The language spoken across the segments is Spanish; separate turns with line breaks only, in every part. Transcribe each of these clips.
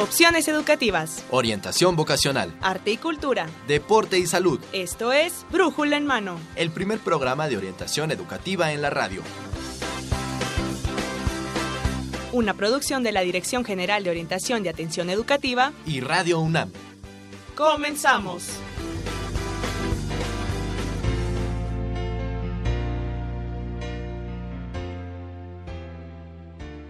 Opciones educativas.
Orientación vocacional.
Arte y cultura.
Deporte y salud.
Esto es Brújula en Mano.
El primer programa de orientación educativa en la radio.
Una producción de la Dirección General de Orientación y Atención Educativa
y Radio UNAM.
Comenzamos.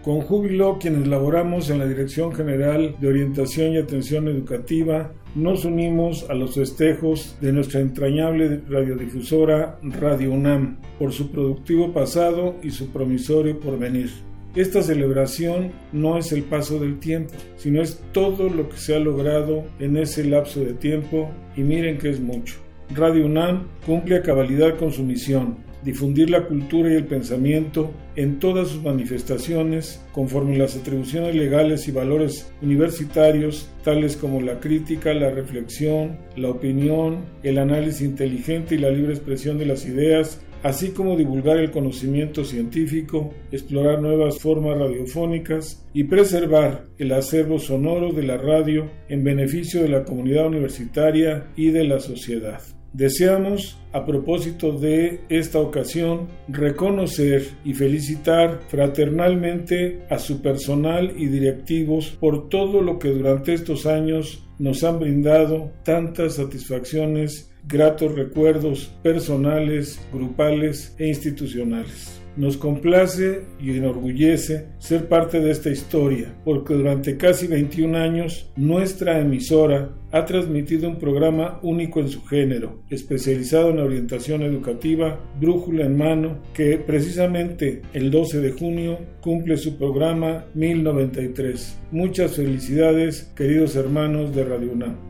Con júbilo, quienes laboramos en la Dirección General de Orientación y Atención Educativa, nos unimos a los festejos de nuestra entrañable radiodifusora Radio UNAM por su productivo pasado y su promisorio porvenir. Esta celebración no es el paso del tiempo, sino es todo lo que se ha logrado en ese lapso de tiempo y miren que es mucho. Radio UNAM cumple a cabalidad con su misión, difundir la cultura y el pensamiento en todas sus manifestaciones conforme las atribuciones legales y valores universitarios tales como la crítica, la reflexión, la opinión, el análisis inteligente y la libre expresión de las ideas, así como divulgar el conocimiento científico, explorar nuevas formas radiofónicas y preservar el acervo sonoro de la radio en beneficio de la comunidad universitaria y de la sociedad. Deseamos, a propósito de esta ocasión, reconocer y felicitar fraternalmente a su personal y directivos por todo lo que durante estos años nos han brindado tantas satisfacciones, gratos recuerdos personales, grupales e institucionales. Nos complace y enorgullece ser parte de esta historia, porque durante casi 21 años nuestra emisora ha transmitido un programa único en su género, especializado en orientación educativa, brújula en mano, que precisamente el 12 de junio cumple su programa 1093. Muchas felicidades, queridos hermanos de Radio UNAM.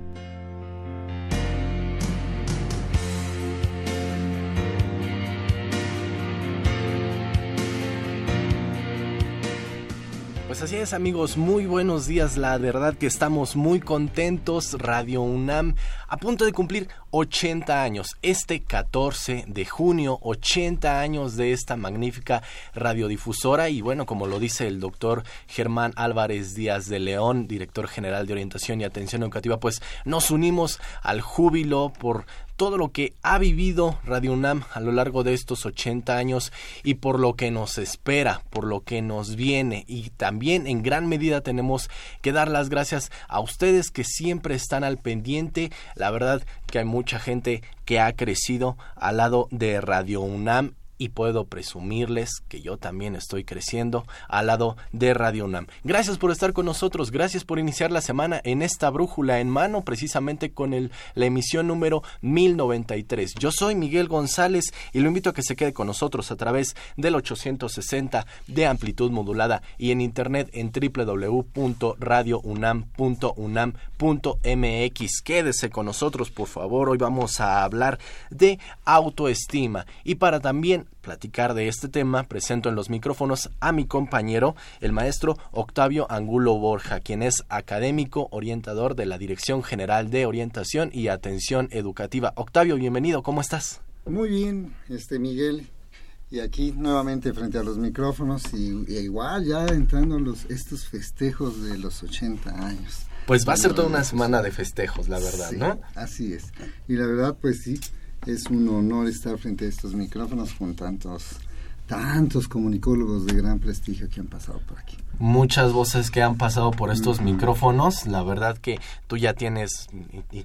Amigos, muy buenos días, la verdad que estamos muy contentos, Radio UNAM a punto de cumplir 80 años, este 14 de junio, 80 años de esta magnífica radiodifusora. Y bueno, como lo dice el doctor Germán Álvarez Díaz de León, director general de orientación y atención educativa, pues nos unimos al júbilo por todo lo que ha vivido Radio UNAM a lo largo de estos 80 años y por lo que nos espera, por lo que nos viene y también en gran medida tenemos que dar las gracias a ustedes que siempre están al pendiente. La verdad que hay mucha gente que ha crecido al lado de Radio UNAM y puedo presumirles que yo también estoy creciendo al lado de Radio UNAM. Gracias por estar con nosotros, gracias por iniciar la semana en esta brújula en mano, precisamente con el, la emisión número 1093. Yo soy Miguel González y lo invito a que se quede con nosotros a través del 860 de amplitud modulada y en internet en www.radiounam.unam.mx. Quédese con nosotros, por favor. Hoy vamos a hablar de autoestima y para también platicar de este tema, presento en los micrófonos a mi compañero, el maestro Octavio Angulo Borja, quien es académico orientador de la Dirección General de Orientación y Atención Educativa. Octavio, bienvenido, ¿cómo estás?
Muy bien, este Miguel, y aquí nuevamente frente a los micrófonos y, igual ya entrando los estos festejos de los 80 años.
Pues va a ser toda una semana de festejos, la verdad, ¿no?
Así es. Y la verdad, pues sí, es un honor estar frente a estos micrófonos con tantos tantos comunicólogos de gran prestigio que han pasado por aquí.
Muchas voces que han pasado por estos micrófonos. La verdad que tú ya tienes, y,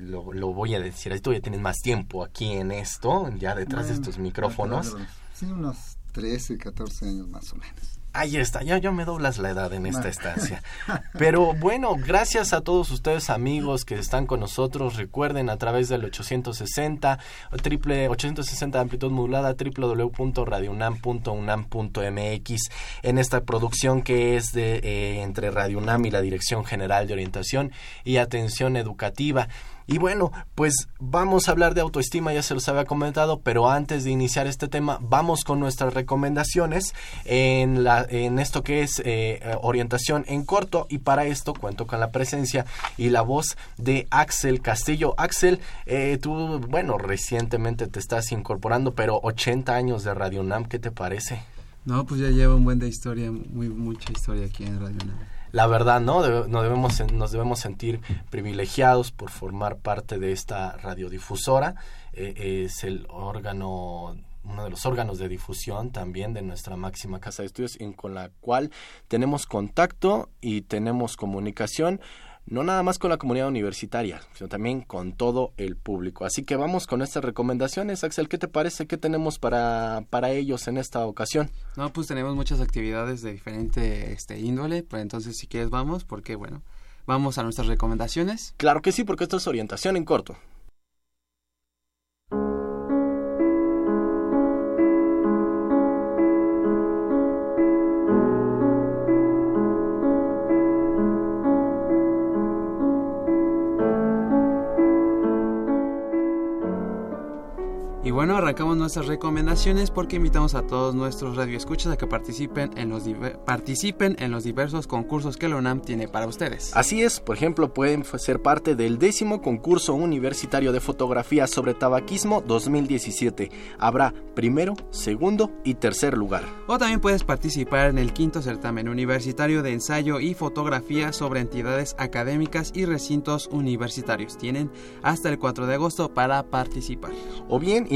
lo, voy a decir, tú ya tienes más tiempo aquí en esto, ya detrás de estos micrófonos.
Sí, unos 13, 14 años más o menos.
Ahí está, ya, ya me doblas la edad en esta estancia. Pero bueno, gracias a todos ustedes amigos que están con nosotros. Recuerden a través del 860, triple 860 de amplitud modulada, www.radiounam.unam.mx en esta producción que es de eh, entre Radio UNAM y la Dirección General de Orientación y Atención Educativa. Y bueno, pues vamos a hablar de autoestima, ya se los había comentado, pero antes de iniciar este tema, vamos con nuestras recomendaciones en, la, en esto que es eh, orientación en corto y para esto cuento con la presencia y la voz de Axel Castillo. Axel, eh, tú, bueno, recientemente te estás incorporando, pero 80 años de Radio UNAM, ¿qué te parece?
No, pues ya lleva un buen de historia, muy mucha historia aquí en Radio UNAM.
La verdad, ¿no? nos, debemos, nos debemos sentir privilegiados por formar parte de esta radiodifusora. Eh, es el órgano uno de los órganos de difusión también de nuestra máxima casa de estudios con la cual tenemos contacto y tenemos comunicación no nada más con la comunidad universitaria, sino también con todo el público. Así que vamos con estas recomendaciones. Axel, ¿qué te parece? ¿Qué tenemos para, para ellos en esta ocasión?
No, pues tenemos muchas actividades de diferente este, índole, pues entonces si quieres vamos, porque bueno, vamos a nuestras recomendaciones.
Claro que sí, porque esto es orientación en corto.
Nuestras recomendaciones porque invitamos a todos nuestros radioescuchas a que participen en los, participen en los diversos concursos que la UNAM tiene para ustedes.
Así es, por ejemplo, pueden ser parte del décimo concurso universitario de fotografía sobre tabaquismo 2017. Habrá primero, segundo y tercer lugar.
O también puedes participar en el quinto certamen universitario de ensayo y fotografía sobre entidades académicas y recintos universitarios. Tienen hasta el 4 de agosto para participar.
O bien,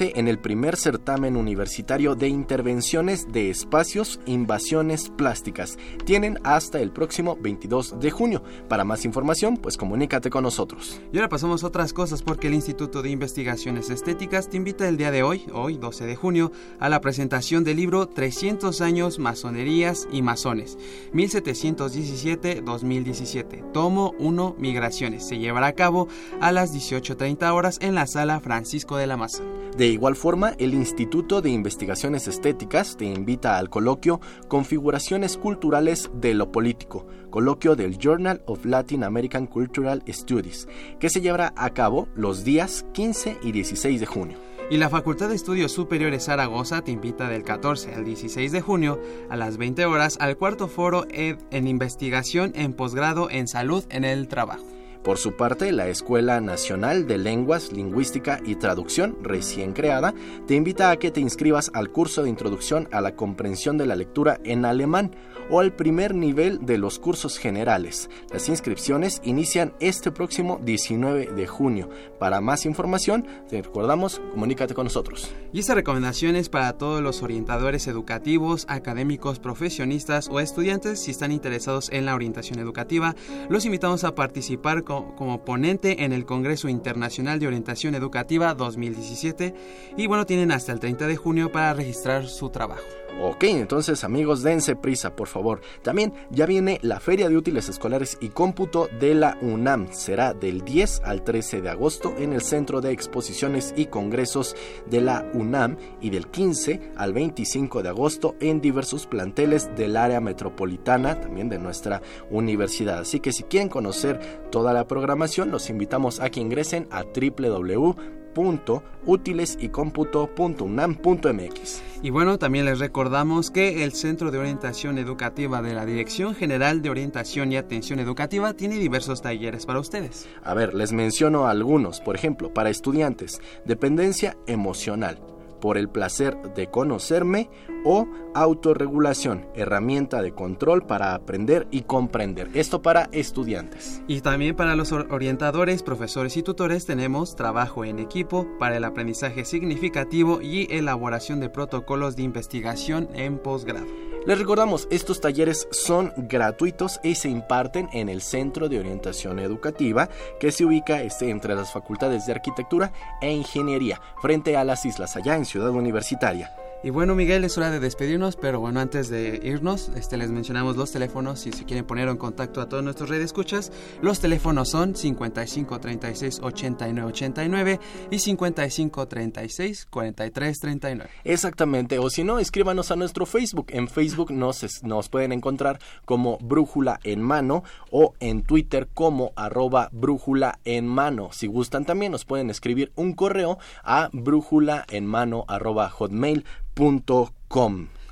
en el primer certamen universitario de intervenciones de espacios invasiones plásticas. Tienen hasta el próximo 22 de junio. Para más información, pues comunícate con nosotros.
Y ahora pasamos a otras cosas porque el Instituto de Investigaciones Estéticas te invita el día de hoy, hoy 12 de junio, a la presentación del libro 300 años masonerías y masones, 1717-2017, tomo 1 Migraciones. Se llevará a cabo a las 18.30 horas en la sala Francisco de la Maza.
De igual forma, el Instituto de Investigaciones Estéticas te invita al coloquio Configuraciones Culturales de lo Político, coloquio del Journal of Latin American Cultural Studies, que se llevará a cabo los días 15 y 16 de junio.
Y la Facultad de Estudios Superiores Zaragoza te invita del 14 al 16 de junio a las 20 horas al cuarto foro ED en investigación en posgrado en salud en el trabajo.
Por su parte, la Escuela Nacional de Lenguas, Lingüística y Traducción, recién creada, te invita a que te inscribas al curso de introducción a la comprensión de la lectura en alemán o al primer nivel de los cursos generales. Las inscripciones inician este próximo 19 de junio. Para más información, te recordamos, comunícate con nosotros.
Y esta recomendación es para todos los orientadores educativos, académicos, profesionistas o estudiantes si están interesados en la orientación educativa. Los invitamos a participar como ponente en el Congreso Internacional de Orientación Educativa 2017 y bueno, tienen hasta el 30 de junio para registrar su trabajo.
Ok, entonces amigos, dense prisa, por favor. También ya viene la Feria de Útiles Escolares y Cómputo de la UNAM. Será del 10 al 13 de agosto en el Centro de Exposiciones y Congresos de la UNAM y del 15 al 25 de agosto en diversos planteles del área metropolitana, también de nuestra universidad. Así que si quieren conocer toda la programación, los invitamos a que ingresen a www www.útilesycomputo.unam.mx.
Y bueno, también les recordamos que el Centro de Orientación Educativa de la Dirección General de Orientación y Atención Educativa tiene diversos talleres para ustedes.
A ver, les menciono algunos, por ejemplo, para estudiantes, dependencia emocional por el placer de conocerme o autorregulación, herramienta de control para aprender y comprender. Esto para estudiantes.
Y también para los orientadores, profesores y tutores tenemos trabajo en equipo para el aprendizaje significativo y elaboración de protocolos de investigación en posgrado.
Les recordamos, estos talleres son gratuitos y se imparten en el Centro de Orientación Educativa que se ubica este, entre las facultades de Arquitectura e Ingeniería, frente a las islas allá en Ciudad Universitaria.
Y bueno, Miguel, es hora de despedirnos, pero bueno, antes de irnos, este, les mencionamos los teléfonos si se quieren poner en contacto a todos nuestros redes escuchas. Los teléfonos son 55 36 89 89 y 55 36 43 39.
Exactamente, o si no, escríbanos a nuestro Facebook. En Facebook nos, nos pueden encontrar como Brújula en Mano o en Twitter como arroba Brújula en Mano. Si gustan también nos pueden escribir un correo a brújula en mano hotmail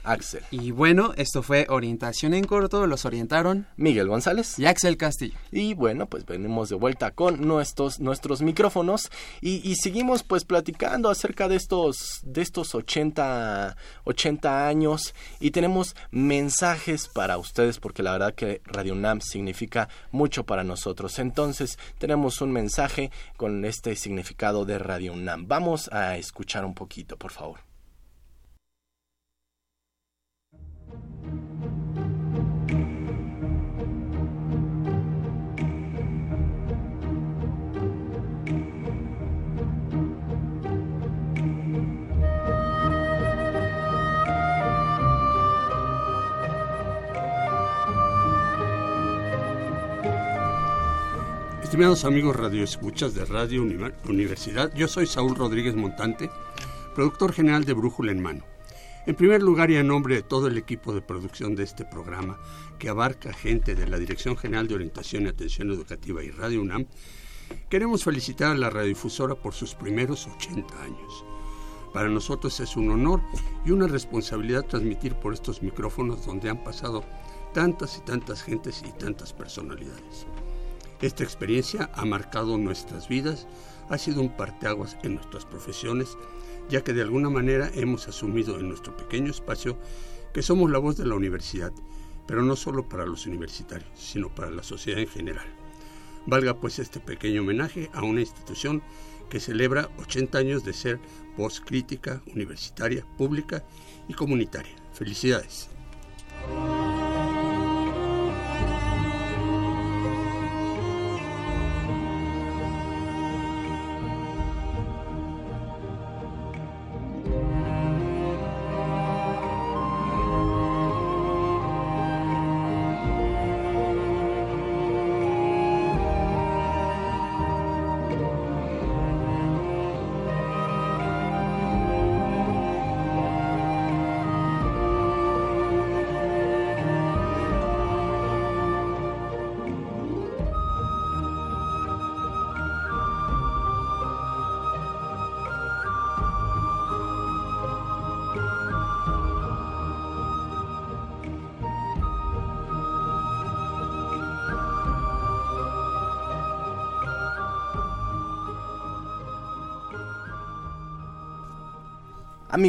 Axel.
Y bueno, esto fue Orientación en Corto, los orientaron
Miguel González.
y Axel Castillo.
Y bueno, pues venimos de vuelta con nuestros, nuestros micrófonos y, y seguimos pues platicando acerca de estos, de estos 80, 80 años y tenemos mensajes para ustedes porque la verdad que Radio UNAM significa mucho para nosotros. Entonces tenemos un mensaje con este significado de Radio UNAM. Vamos a escuchar un poquito, por favor.
Estimados amigos radioescuchas de Radio Uni- Universidad, yo soy Saúl Rodríguez Montante, productor general de Brújula en Mano. En primer lugar y en nombre de todo el equipo de producción de este programa, que abarca gente de la Dirección General de Orientación y Atención Educativa y Radio UNAM, queremos felicitar a la radiodifusora por sus primeros 80 años. Para nosotros es un honor y una responsabilidad transmitir por estos micrófonos donde han pasado tantas y tantas gentes y tantas personalidades. Esta experiencia ha marcado nuestras vidas, ha sido un parteaguas en nuestras profesiones, ya que de alguna manera hemos asumido en nuestro pequeño espacio que somos la voz de la universidad, pero no solo para los universitarios, sino para la sociedad en general. Valga pues este pequeño homenaje a una institución que celebra 80 años de ser voz crítica, universitaria, pública y comunitaria. Felicidades.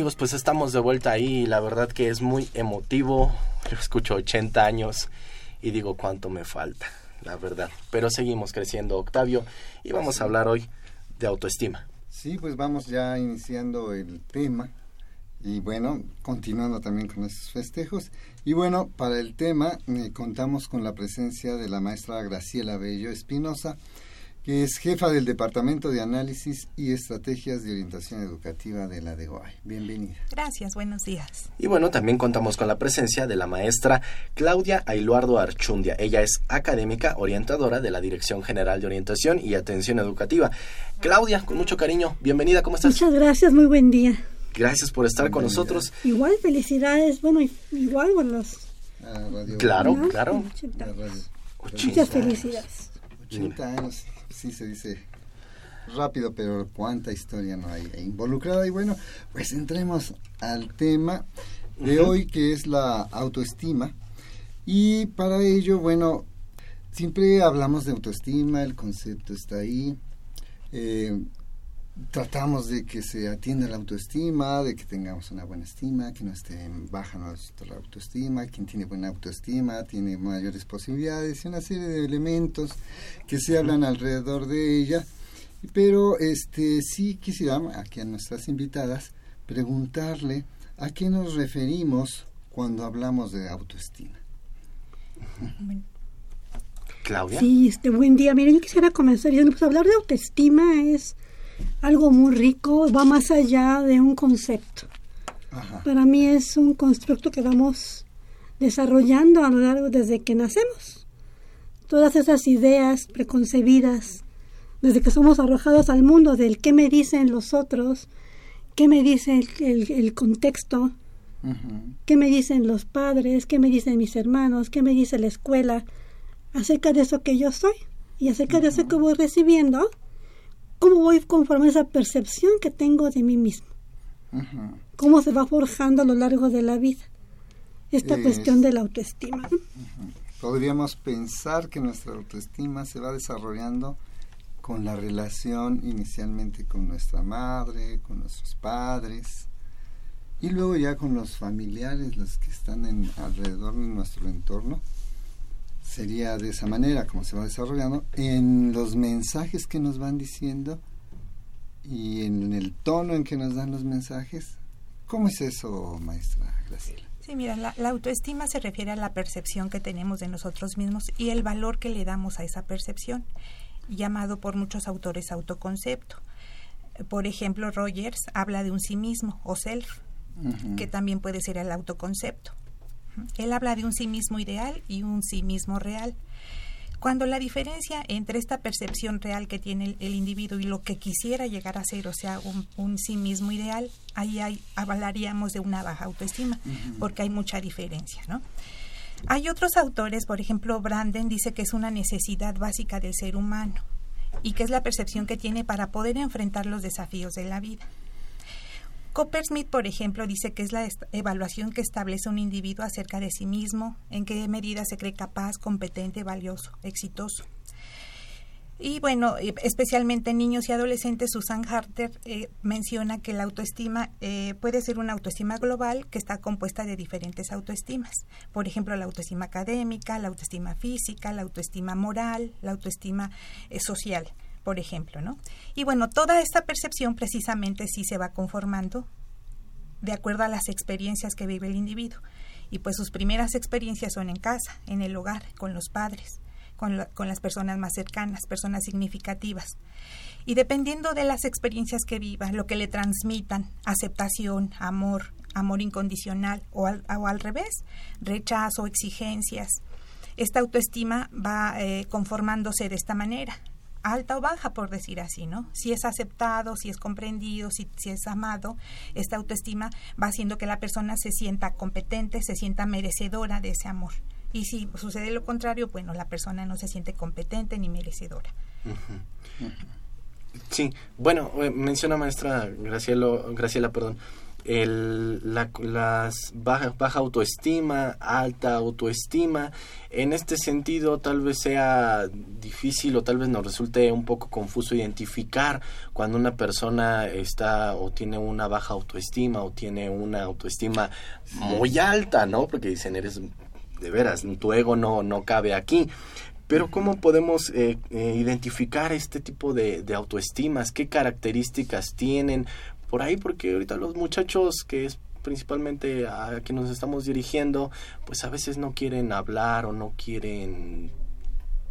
Amigos, pues estamos de vuelta ahí y la verdad que es muy emotivo. Yo escucho 80 años y digo cuánto me falta, la verdad. Pero seguimos creciendo, Octavio, y vamos a hablar hoy de autoestima.
Sí, pues vamos ya iniciando el tema y bueno, continuando también con estos festejos. Y bueno, para el tema eh, contamos con la presencia de la maestra Graciela Bello Espinosa, que es jefa del Departamento de Análisis y Estrategias de Orientación Educativa de la DEOAI. Bienvenida.
Gracias, buenos días.
Y bueno, también contamos con la presencia de la maestra Claudia Ailuardo Archundia. Ella es académica orientadora de la Dirección General de Orientación y Atención Educativa. Claudia, con mucho cariño, bienvenida, ¿cómo estás?
Muchas gracias, muy buen día.
Gracias por estar con nosotros.
Igual, felicidades, bueno, igual, bueno, los,
Ah, radio-
Claro,
¿no?
claro.
80.
la radio-
Muchas
80.
felicidades.
80 años, sí se dice rápido, pero cuánta historia no hay involucrada. Y bueno, pues entremos al tema de hoy, que es la autoestima. Y para ello, bueno, siempre hablamos de autoestima, el concepto está ahí. Eh, tratamos de que se atienda la autoestima, de que tengamos una buena estima, que no esté en baja nuestra autoestima, quien tiene buena autoestima tiene mayores posibilidades y una serie de elementos que se hablan alrededor de ella. Pero este sí quisiera aquí a nuestras invitadas preguntarle a qué nos referimos cuando hablamos de autoestima.
Claudia.
Sí, este buen día. Miren, yo quisiera comenzar diciendo, pues hablar de autoestima es algo muy rico, va más allá de un concepto.
Ajá.
Para mí es un constructo que vamos desarrollando a lo largo desde que nacemos. Todas esas ideas preconcebidas, desde que somos arrojados al mundo del qué me dicen los otros, qué me dice el, el- el contexto, qué me dicen los padres, qué me dicen mis hermanos, qué me dice la escuela acerca de eso que yo soy y acerca de eso que voy recibiendo, cómo voy conforme esa percepción que tengo de mí mismo, cómo se va forjando a lo largo de la vida. esta cuestión de la autoestima.
Podríamos pensar que nuestra autoestima se va desarrollando con la relación inicialmente con nuestra madre, con nuestros padres, y luego ya con los familiares, los que están en, alrededor de nuestro entorno. Sería de esa manera como se va desarrollando en los mensajes que nos van diciendo y en el tono en que nos dan los mensajes. ¿Cómo es eso, maestra Graciela?
Sí, mira, la, autoestima se refiere a la percepción que tenemos de nosotros mismos y el valor que le damos a esa percepción, llamado por muchos autores autoconcepto. Por ejemplo, Rogers habla de un sí mismo o self, que también puede ser el autoconcepto. Él habla de un sí mismo ideal y un sí mismo real. Cuando la diferencia entre esta percepción real que tiene el, individuo y lo que quisiera llegar a ser, o sea, un, sí mismo ideal, ahí hay, hablaríamos de una baja autoestima, porque hay mucha diferencia, ¿no? Hay otros autores, por ejemplo, Branden dice que es una necesidad básica del ser humano y que es la percepción que tiene para poder enfrentar los desafíos de la vida. Coppersmith, por ejemplo, dice que es la evaluación que establece un individuo acerca de sí mismo, en qué medida se cree capaz, competente, valioso, exitoso. Y bueno, especialmente en niños y adolescentes, Susan Harter eh, menciona que la autoestima eh, puede ser una autoestima global que está compuesta de diferentes autoestimas. Por ejemplo, la autoestima académica, la autoestima física, la autoestima moral, la autoestima eh, social por ejemplo, ¿no? Y bueno, toda esta percepción precisamente sí se va conformando de acuerdo a las experiencias que vive el individuo. Y pues sus primeras experiencias son en casa, en el hogar, con los padres, con, con las personas más cercanas, personas significativas. Y dependiendo de las experiencias que viva, lo que le transmitan, aceptación, amor, amor incondicional o al, o al revés, rechazo, exigencias, esta autoestima va eh, conformándose de esta manera alta o baja, por decir así, ¿no? Si es aceptado, si es comprendido, si, si es amado, esta autoestima va haciendo que la persona se sienta competente, se sienta merecedora de ese amor. Y si sucede lo contrario, bueno, la persona no se siente competente ni merecedora.
Sí, bueno, eh, menciona maestra Graciela, Graciela perdón, el, la las baja, baja autoestima, alta autoestima. En este sentido, tal vez sea difícil o tal vez nos resulte un poco confuso identificar cuando una persona está o tiene una baja autoestima o tiene una autoestima muy alta, ¿no? Porque dicen, eres de veras, tu ego no, no cabe aquí. Pero ¿cómo podemos eh, eh, identificar este tipo de, de, autoestimas? ¿Qué características tienen? Por ahí, porque ahorita los muchachos que es principalmente a quien nos estamos dirigiendo, pues a veces no quieren hablar o no quieren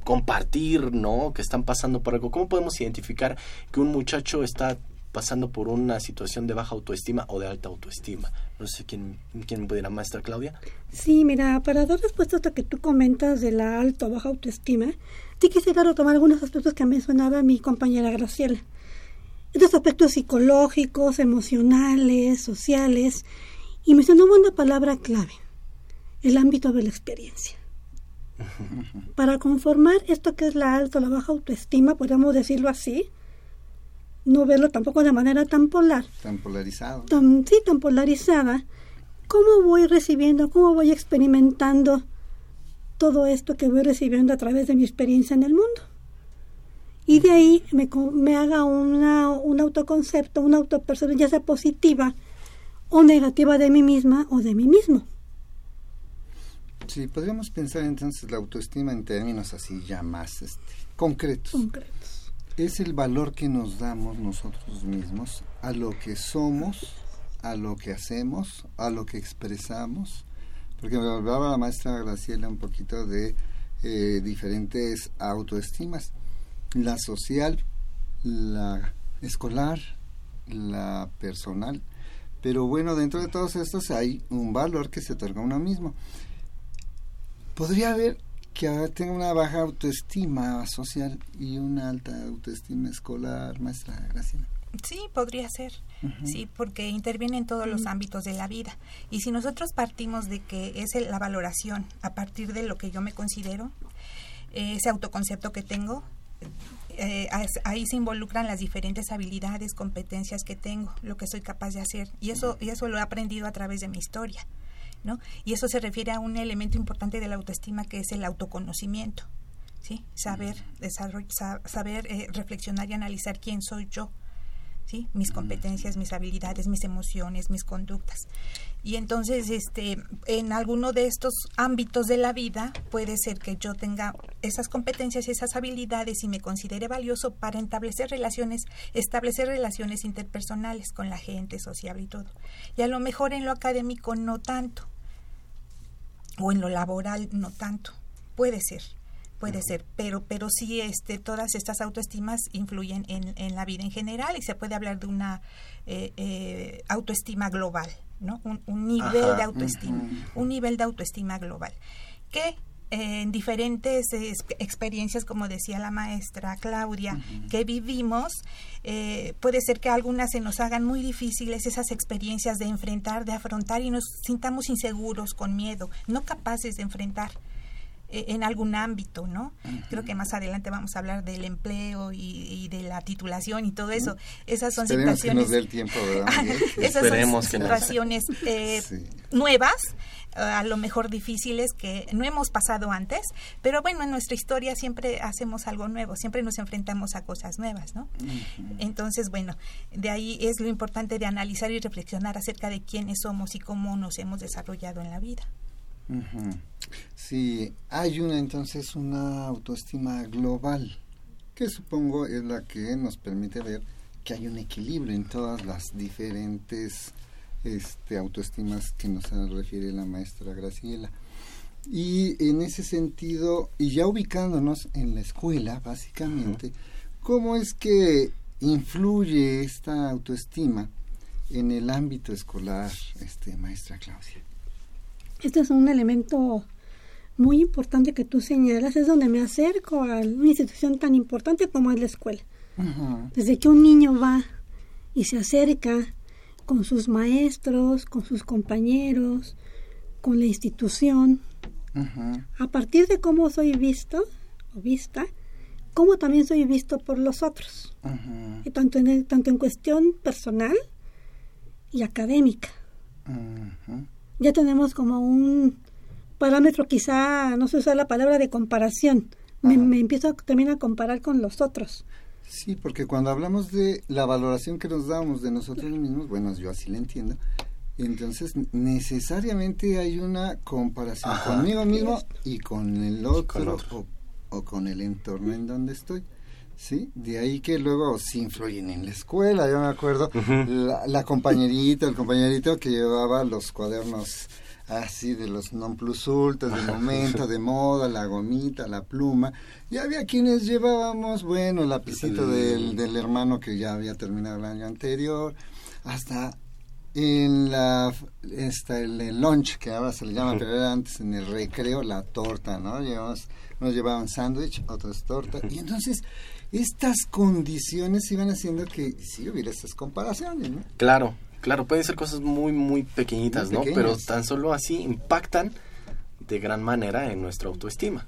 compartir, ¿no? Que están pasando por algo. ¿Cómo podemos identificar que un muchacho está pasando por una situación de baja autoestima o de alta autoestima? No sé quién, quién pudiera, maestra Claudia.
Sí, mira, para dar respuesta a lo que tú comentas de la alta o baja autoestima, sí quisiera retomar algunos aspectos que mencionaba mi compañera Graciela estos aspectos psicológicos, emocionales, sociales, y mencionó una palabra clave, el ámbito de la experiencia. Para conformar esto que es la alta o la baja autoestima, podríamos decirlo así, no verlo tampoco de manera tan polar.
Tan polarizado.
sí, tan polarizada. ¿Cómo voy recibiendo, cómo voy experimentando todo esto que voy recibiendo a través de mi experiencia en el mundo? Y de ahí me, me haga una, un autoconcepto, una autopercepción, ya sea positiva o negativa de mí misma o de mí mismo.
Sí, podríamos pensar entonces la autoestima en términos así ya más este, concretos.
Concretos.
Es el valor que nos damos nosotros mismos a lo que somos, a lo que hacemos, a lo que expresamos. Porque me hablaba la maestra Graciela un poquito de eh, diferentes autoestimas la social, la escolar, la personal. Pero bueno, dentro de todos estos hay un valor que se otorga a uno mismo. Podría haber que tenga una baja autoestima social y una alta autoestima escolar, maestra Graciela.
Sí, podría ser. Sí, porque interviene en todos los ámbitos de la vida. Y si nosotros partimos de que es la valoración a partir de lo que yo me considero, ese autoconcepto que tengo, eh, ahí se involucran las diferentes habilidades, competencias que tengo, lo que soy capaz de hacer. Y eso, y eso lo he aprendido a través de mi historia. ¿no? Y eso se refiere a un elemento importante de la autoestima que es el autoconocimiento, ¿sí? Saber, saber eh, reflexionar y analizar quién soy yo, ¿sí? Mis competencias, mis habilidades, mis emociones, mis conductas. Y entonces, este, en alguno de estos ámbitos de la vida puede ser que yo tenga esas competencias, esas habilidades y me considere valioso para establecer relaciones, establecer relaciones interpersonales con la gente, sociable y todo. Y a lo mejor en lo académico no tanto, o en lo laboral no tanto, puede ser puede ser, pero, pero sí este, todas estas autoestimas influyen en, en la vida en general y se puede hablar de una eh, eh, autoestima global, ¿no? Un, nivel de autoestima, un nivel de autoestima global, que en diferentes experiencias, como decía la maestra Claudia, que vivimos, eh, puede ser que algunas se nos hagan muy difíciles esas experiencias de enfrentar, de afrontar y nos sintamos inseguros, con miedo, no capaces de enfrentar. Eh, en algún ámbito, ¿no? Creo que más adelante vamos a hablar del empleo y, de la titulación y todo eso. Esas son situaciones. esas son situaciones eh, nuevas a lo mejor difíciles que no hemos pasado antes, pero bueno, en nuestra historia siempre hacemos algo nuevo, siempre nos enfrentamos a cosas nuevas, ¿no? Entonces, bueno, de ahí es lo importante de analizar y reflexionar acerca de quiénes somos y cómo nos hemos desarrollado en la vida.
Sí, hay una entonces una autoestima global, que supongo es la que nos permite ver que hay un equilibrio en todas las diferentes este, autoestimas que nos refiere la maestra Graciela. Y en ese sentido, y ya ubicándonos en la escuela, básicamente, ¿cómo es que influye esta autoestima en el ámbito escolar, este, maestra Claudia?
Este es un elemento muy importante que tú señalas, es donde me acerco a una institución tan importante como es la escuela. Desde que un niño va y se acerca con sus maestros, con sus compañeros, con la institución, a partir de cómo soy visto o vista, cómo también soy visto por los otros, y tanto, en tanto en cuestión personal y académica ya tenemos como un parámetro, quizá no se usa la palabra de comparación. Me, empiezo también a comparar con los otros.
Sí, porque cuando hablamos de la valoración que nos damos de nosotros mismos, bueno, yo así la entiendo, entonces necesariamente hay una comparación conmigo mismo y con el otro, O, con el entorno en donde estoy. ¿Sí? De ahí que luego sí influyen en la escuela. Yo me acuerdo la, compañerita, el compañerito que llevaba los cuadernos así de los non plus ultras de momento, de moda, la gomita, la pluma. Y había quienes llevábamos, bueno, el lapicito del, del hermano que ya había terminado el año anterior, hasta en la esta, el, lunch que ahora se le llama pero era antes en el recreo la torta no Llevamos, nos llevaban sándwich otras tortas y entonces estas condiciones iban haciendo que sí hubiera estas comparaciones, ¿no?
Claro, claro, pueden ser cosas muy, muy pequeñitas, ¿no? Pero tan solo así impactan de gran manera en nuestra autoestima.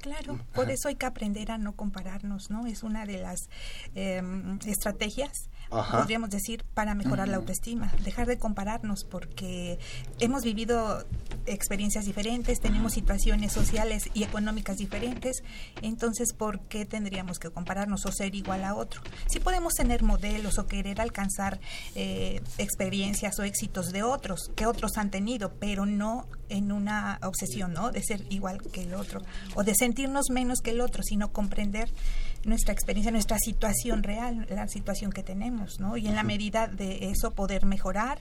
Claro, por eso hay que aprender a no compararnos, ¿no? Es una de las em, estrategias podríamos decir, para mejorar la autoestima. Dejar de compararnos porque hemos vivido experiencias diferentes, tenemos situaciones sociales y económicas diferentes, entonces, ¿por qué tendríamos que compararnos o ser igual a otro? Sí podemos tener modelos o querer alcanzar eh, experiencias o éxitos de otros, que otros han tenido, pero no en una obsesión, ¿no? De ser igual que el otro o de sentirnos menos que el otro, sino comprender nuestra experiencia, nuestra situación real, la situación que tenemos, ¿no? Y en la medida de eso poder mejorar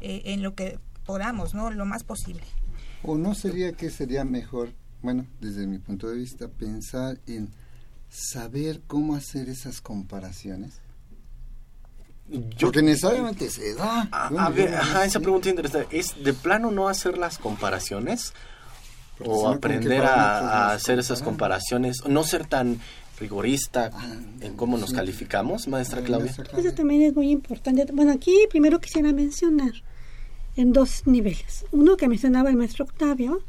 eh, en lo que podamos, ¿no? Lo más posible.
¿O no sería que sería mejor, bueno, desde mi punto de vista, pensar en saber cómo hacer esas comparaciones? Yo, Porque necesariamente se da.
A, ver, ajá, esa pregunta interesante. ¿Es de plano no hacer las comparaciones? o aprender a, hacer esas comparaciones, no ser tan rigorista en cómo nos calificamos, maestra Claudia?
Eso también es muy importante. Bueno, aquí primero quisiera mencionar en dos niveles. Uno que mencionaba el maestro Octavio,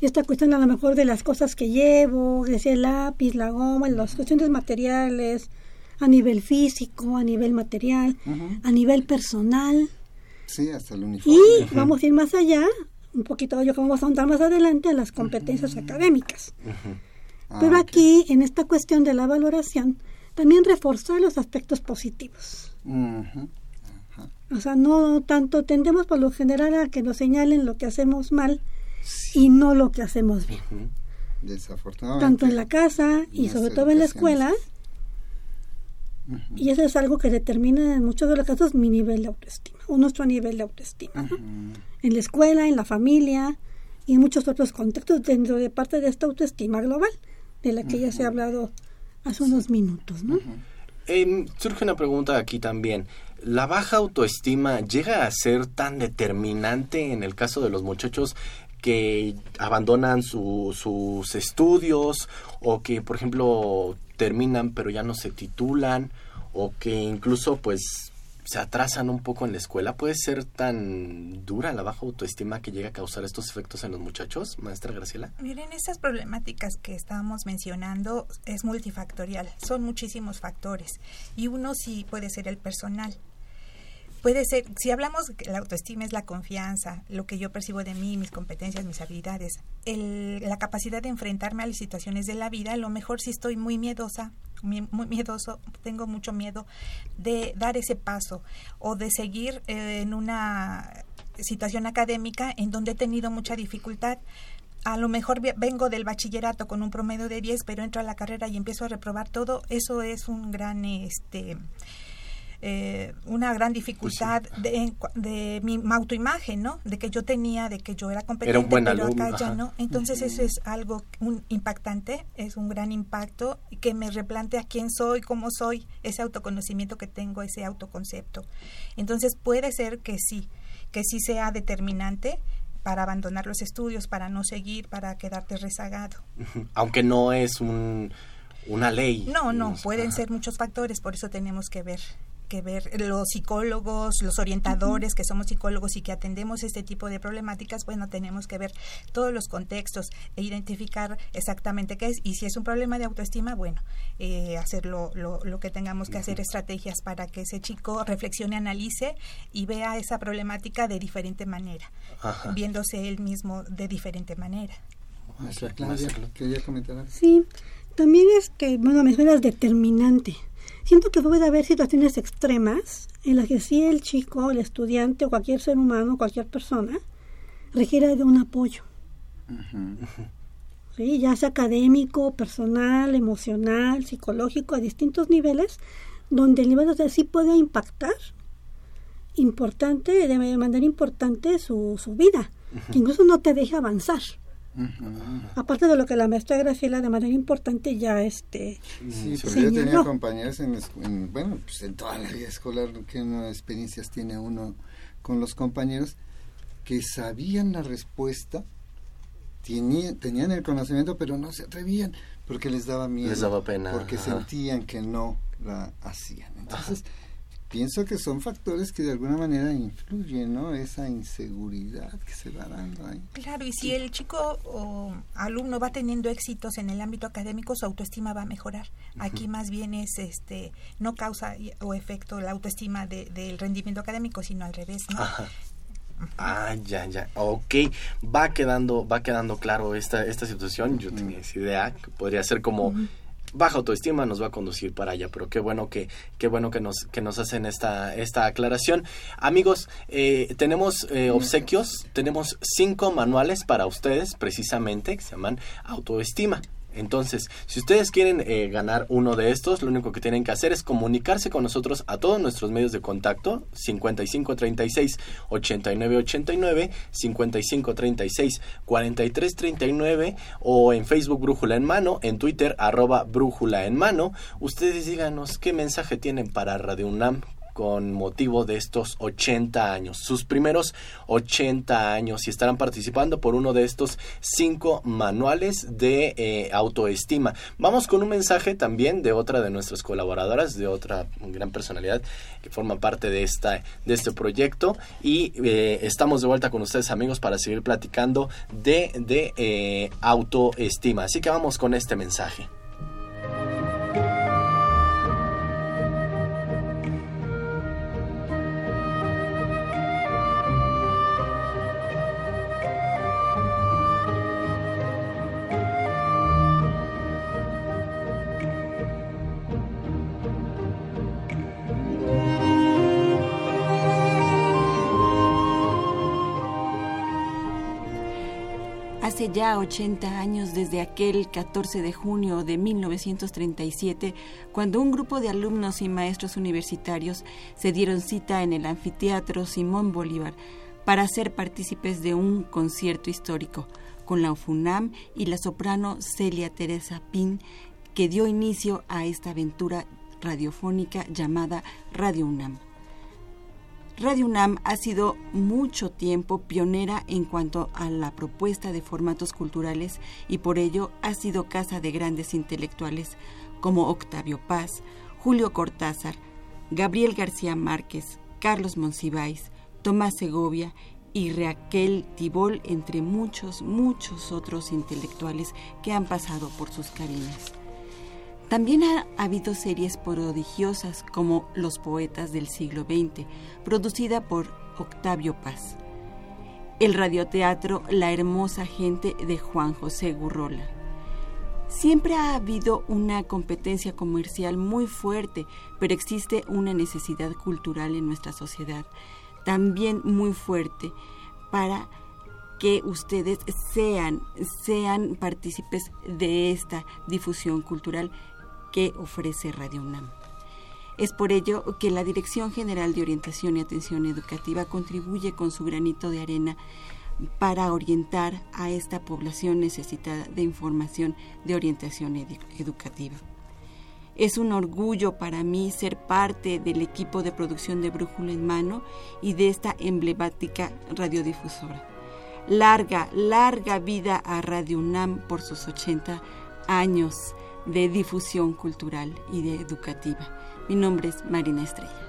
y esta cuestión a lo mejor de las cosas que llevo, decía el lápiz, la goma, las cuestiones materiales, a nivel físico, a nivel material, a nivel personal.
Sí, hasta el uniforme.
Y vamos a ir más allá, un poquito, yo como vamos a andar más adelante, a las competencias académicas.
Ah,
Pero aquí, en esta cuestión de la valoración, también reforzar los aspectos positivos. O sea, no tanto tendemos por lo general a que nos señalen lo que hacemos mal y no lo que hacemos bien.
Desafortunadamente.
Tanto en la casa y sobre todo en la escuela. Y eso es algo que determina en muchos de los casos mi nivel de autoestima o nuestro nivel de autoestima. ¿no? En la escuela, en la familia y en muchos otros contextos dentro de parte de esta autoestima global de la que ya se ha hablado hace unos minutos. ¿no?
Em, surge una pregunta aquí también. ¿La baja autoestima llega a ser tan determinante en el caso de los muchachos que abandonan su- sus estudios o que, por ejemplo, terminan pero ya no se titulan o que incluso pues se atrasan un poco en la escuela? ¿Puede ser tan dura la baja autoestima que llega a causar estos efectos en los muchachos, maestra Graciela?
Miren, estas problemáticas que estábamos mencionando es multifactorial, son muchísimos factores y uno sí puede ser el personal. Puede ser, si hablamos la autoestima es la confianza, lo que yo percibo de mí, mis competencias, mis habilidades, el- la capacidad de enfrentarme a las situaciones de la vida, a lo mejor si estoy muy miedosa, muy, muy miedoso, tengo mucho miedo de dar ese paso o de seguir eh, en una situación académica en donde he tenido mucha dificultad. A lo mejor ve- vengo del bachillerato con un promedio de 10, pero entro a la carrera y empiezo a reprobar todo. Eso es un gran, este, eh, una gran dificultad de, en cua- de mi autoimagen, ¿no? De que yo tenía, de que yo era competente,
buen
pero
alumno,
acá ya no. Entonces eso es algo un impactante, es un gran impacto que me replantea quién soy, cómo soy, ese autoconocimiento que tengo, ese autoconcepto. Entonces puede ser que sí, que sí sea determinante para abandonar los estudios, para no seguir, para quedarte rezagado.
Aunque no es un, una ley.
No, no, pueden ser muchos factores, por eso tenemos que ver que ver los psicólogos, los orientadores que somos psicólogos y que atendemos este tipo de problemáticas, bueno, tenemos que ver todos los contextos e identificar exactamente qué es y si es un problema de autoestima, bueno, eh, hacer lo, lo, lo que tengamos que hacer, estrategias para que ese chico reflexione, analice y vea esa problemática de diferente manera,
Ajá.
viéndose él mismo de diferente manera.
Maestra Claudia, ¿quería comentar algo?
Sí, también es que, bueno, me suena determinante. Siento que puede haber situaciones extremas en las que sí el chico, el estudiante o cualquier ser humano, cualquier persona, requiere de un apoyo. ¿sí? Ya sea académico, personal, emocional, psicológico, a distintos niveles, donde el nivel de sí puede impactar importante, de manera importante su, su vida, que incluso no te deja avanzar. Aparte de lo que la maestra Graciela de manera importante ya este
Sí, porque yo tenía compañeros en, bueno, pues en toda la vida escolar, que no experiencias tiene uno con los compañeros, que sabían la respuesta, tenían, tenían el conocimiento, pero no se atrevían, porque les daba miedo.
Les daba pena,
Porque
ajá.
sentían que no la hacían. Entonces, pienso que son factores que de alguna manera influyen, ¿no? Esa inseguridad que se va dando ahí.
Claro, y si el chico o alumno va teniendo éxitos en el ámbito académico, su autoestima va a mejorar. Aquí más bien es, este, no causa o efecto la autoestima de- del rendimiento académico, sino al revés, ¿no?
Ajá. Ah, ya, ya. Ok, va quedando, va quedando claro esta, esta situación. Yo tenía esa idea que podría ser como baja autoestima nos va a conducir para allá, pero qué bueno que, qué bueno que nos, que nos hacen esta, esta aclaración. Amigos, eh, tenemos eh, obsequios, tenemos cinco manuales para ustedes, precisamente, que se llaman autoestima. Entonces, si ustedes quieren eh, ganar uno de estos, lo único que tienen que hacer es comunicarse con nosotros a todos nuestros medios de contacto, 5536 8989, 5536 4339 o en Facebook Brújula en Mano, en Twitter arroba Brújula en Mano. Ustedes díganos qué mensaje tienen para Radio UNAM con motivo de estos 80 años, sus primeros 80 años y estarán participando por uno de estos cinco manuales de eh, autoestima. Vamos con un mensaje también de otra de nuestras colaboradoras, de otra gran personalidad que forma parte de esta de este proyecto y eh, estamos de vuelta con ustedes amigos para seguir platicando de, de eh, autoestima. Así que vamos con este mensaje.
Ya 80 años desde aquel 14 de junio de 1937, cuando un grupo de alumnos y maestros universitarios se dieron cita en el anfiteatro Simón Bolívar para ser partícipes de un concierto histórico con la UFUNAM y la soprano Celia Teresa Pin, que dio inicio a esta aventura radiofónica llamada Radio UNAM. Radio UNAM ha sido mucho tiempo pionera en cuanto a la propuesta de formatos culturales y por ello ha sido casa de grandes intelectuales como Octavio Paz, Julio Cortázar, Gabriel García Márquez, Carlos Monsiváis, Tomás Segovia y Raquel Tibol, entre muchos, muchos otros intelectuales que han pasado por sus cabinas. También ha habido series prodigiosas como Los Poetas del siglo XX, producida por Octavio Paz. El radioteatro La Hermosa Gente de Juan José Gurrola. Siempre ha habido una competencia comercial muy fuerte, pero existe una necesidad cultural en nuestra sociedad, también muy fuerte, para que ustedes sean, sean partícipes de esta difusión cultural que ofrece Radio UNAM. Es por ello que la Dirección General de Orientación y Atención Educativa contribuye con su granito de arena para orientar a esta población necesitada de información de orientación educativa. Es un orgullo para mí ser parte del equipo de producción de Brújula en Mano y de esta emblemática radiodifusora. Larga, larga vida a Radio UNAM por sus 80 años de difusión cultural y de educativa. Mi nombre es Marina Estrella.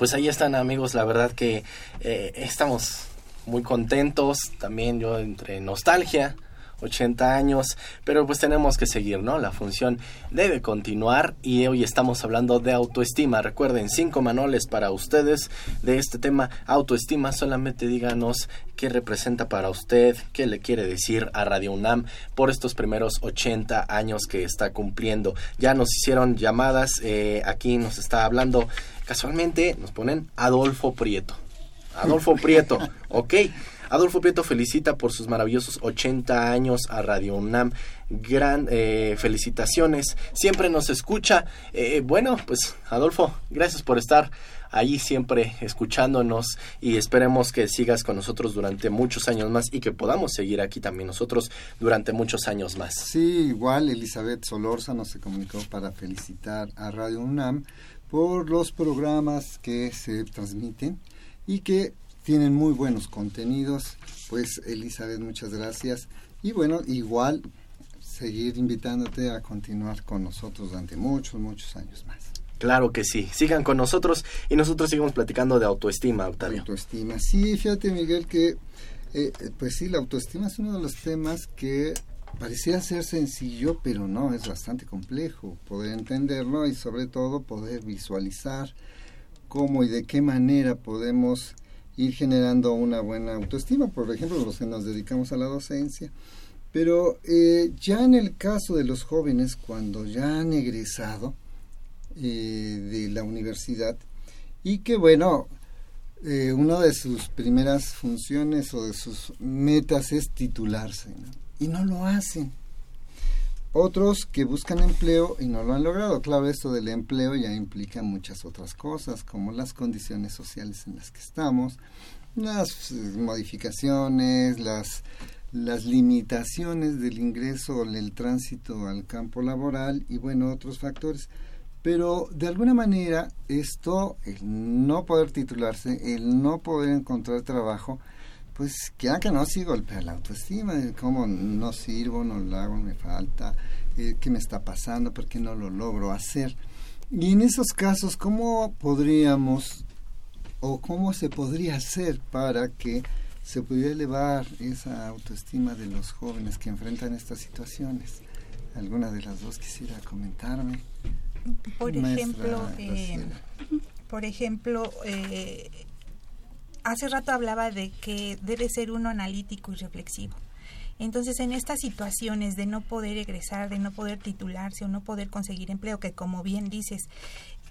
Pues ahí están amigos, la verdad que eh, estamos muy contentos, también yo entre nostalgia, 80 años, pero pues tenemos que seguir, ¿no? La función debe continuar y hoy estamos hablando de autoestima. Recuerden, cinco manuales para ustedes de este tema autoestima. Solamente díganos qué representa para usted, qué le quiere decir a Radio UNAM por estos primeros 80 años que está cumpliendo. Ya nos hicieron llamadas, eh, aquí nos está hablando casualmente nos ponen Adolfo Prieto. Adolfo Prieto, ok. Adolfo Prieto felicita por sus maravillosos 80 años a Radio UNAM. Gran eh, felicitaciones. Siempre nos escucha. Eh, bueno, pues Adolfo, gracias por estar allí siempre escuchándonos y esperemos que sigas con nosotros durante muchos años más y que podamos seguir aquí también nosotros durante muchos años más.
Sí, igual Elizabeth Solorza se comunicó para felicitar a Radio UNAM por los programas que se transmiten y que tienen muy buenos contenidos. Pues Elizabeth, muchas gracias. Y bueno, igual seguir invitándote a continuar con nosotros durante muchos, muchos años más.
Claro que sí. Sigan con nosotros y nosotros seguimos platicando de autoestima, Octavio.
Autoestima. Sí, fíjate, Miguel, que eh, pues sí, la autoestima es uno de los temas que parecía ser sencillo, pero no, es bastante complejo poder entenderlo y sobre todo poder visualizar cómo y de qué manera podemos ir generando una buena autoestima, por ejemplo, los que nos dedicamos a la docencia. Pero eh, ya en el caso de los jóvenes, cuando ya han egresado eh, de la universidad, y que bueno, eh, una de sus primeras funciones o de sus metas es titularse, y no lo hacen. Otros que buscan empleo y no lo han logrado. Claro, esto del empleo ya implica muchas otras cosas, como las condiciones sociales en las que estamos, las eh, modificaciones, las, las limitaciones del ingreso el tránsito al campo laboral y bueno, otros factores. Pero de alguna manera esto, el no poder titularse, el no poder encontrar trabajo, pues que que no, sí golpea la autoestima, de cómo no sirvo, no lo hago, me falta, eh, qué me está pasando, por qué no lo logro hacer. Y en esos casos, ¿cómo podríamos o cómo se podría hacer para que se pudiera elevar esa autoestima de los jóvenes que enfrentan estas situaciones? ¿Alguna de las dos quisiera comentarme?
Por ejemplo, eh, por ejemplo, eh, hace rato hablaba de que debe ser uno analítico y reflexivo. Entonces, en estas situaciones de no poder egresar, de no poder titularse o no poder conseguir empleo, que como bien dices,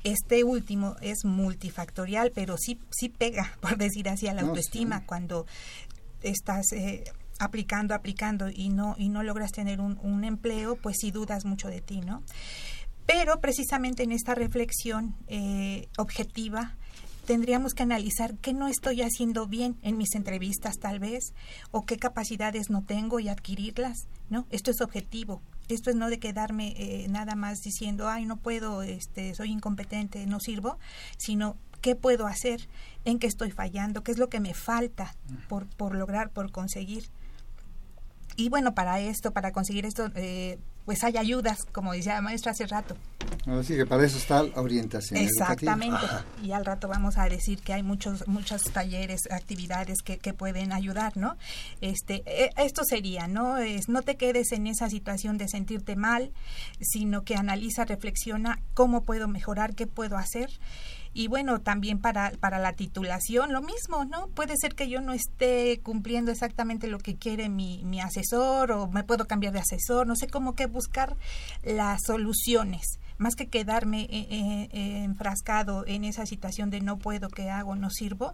este último es multifactorial, pero sí, sí pega, por decir así, a la autoestima cuando estás eh, aplicando, aplicando y no, y no logras tener un, un empleo, pues sí dudas mucho de ti, ¿no? Pero precisamente en esta reflexión eh, objetiva, tendríamos que analizar qué no estoy haciendo bien en mis entrevistas tal vez o qué capacidades no tengo y adquirirlas, ¿no? Esto es objetivo. Esto es no de quedarme eh, nada más diciendo, ay, no puedo, este, soy incompetente, no sirvo, sino qué puedo hacer, en qué estoy fallando, qué es lo que me falta por, por lograr, por conseguir. Y bueno, para esto, para conseguir esto, eh, pues hay ayudas, como decía la maestra hace rato.
Así que para eso está la orientación.
Exactamente. Y al rato vamos a decir que hay muchos muchos talleres, actividades que, que pueden ayudar, ¿no? Este, e, esto sería, ¿no? Es, no te quedes en esa situación de sentirte mal, sino que analiza, reflexiona cómo puedo mejorar, qué puedo hacer y bueno, también para, para la titulación, lo mismo, ¿no? Puede ser que yo no esté cumpliendo exactamente lo que quiere mi, mi asesor o me puedo cambiar de asesor, no sé cómo que buscar las soluciones, más que quedarme eh, eh, enfrascado en esa situación de no puedo, qué hago, no sirvo,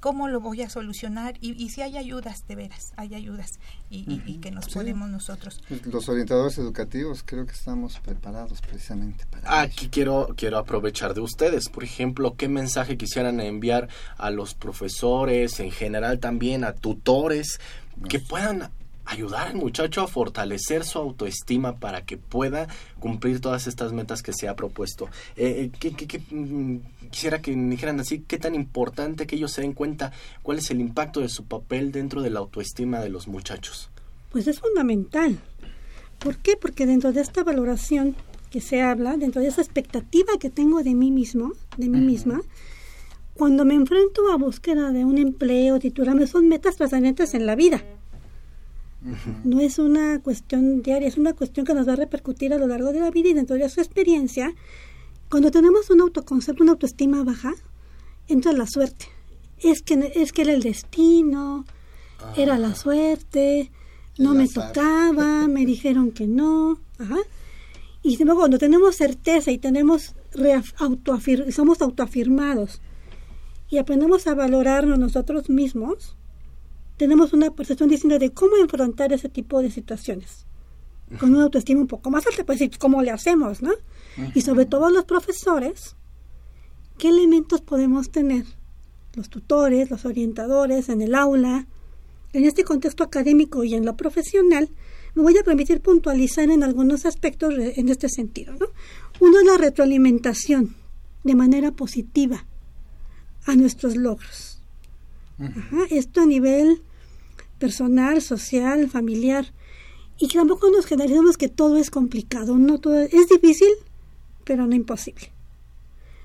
cómo lo voy a solucionar y, si hay ayudas, de veras, hay ayudas y, que nos podemos nosotros.
Pues los orientadores educativos creo que estamos preparados precisamente para
Aquí quiero, quiero aprovechar de ustedes, por ejemplo, qué mensaje quisieran enviar a los profesores, en general también a tutores, que puedan ayudar al muchacho a fortalecer su autoestima para que pueda cumplir todas estas metas que se ha propuesto. Eh, eh mm, quisiera que me dijeran así, qué tan importante que ellos se den cuenta cuál es el impacto de su papel dentro de la autoestima de los muchachos.
Pues es fundamental. ¿Por qué? Porque dentro de esta valoración que se habla, dentro de esa expectativa que tengo de mí mismo, de mí misma, cuando me enfrento a búsqueda de un empleo, titularme, son metas trascendentes en la vida. No es una cuestión diaria, es una cuestión que nos va a repercutir a lo largo de la vida y dentro de su experiencia, cuando tenemos un autoconcepto, una autoestima baja, entra la suerte. Es que, es que era el destino, era la suerte, no me tocaba, me dijeron que no. Y luego cuando tenemos certeza y tenemos autoafir somos autoafirmados y aprendemos a valorarnos nosotros mismos, tenemos una percepción distinta de cómo enfrentar ese tipo de situaciones. Con una autoestima un poco más alta, pues decir, ¿cómo le hacemos, no? Y sobre todo los profesores, ¿qué elementos podemos tener? Los tutores, los orientadores en el aula, en este contexto académico y en lo profesional, me voy a permitir puntualizar en algunos aspectos en este sentido. ¿no? Uno es la retroalimentación de manera positiva a nuestros logros. esto a nivel personal, social, familiar. Y que tampoco nos generalizamos que todo es complicado, no todo es difícil, pero no imposible.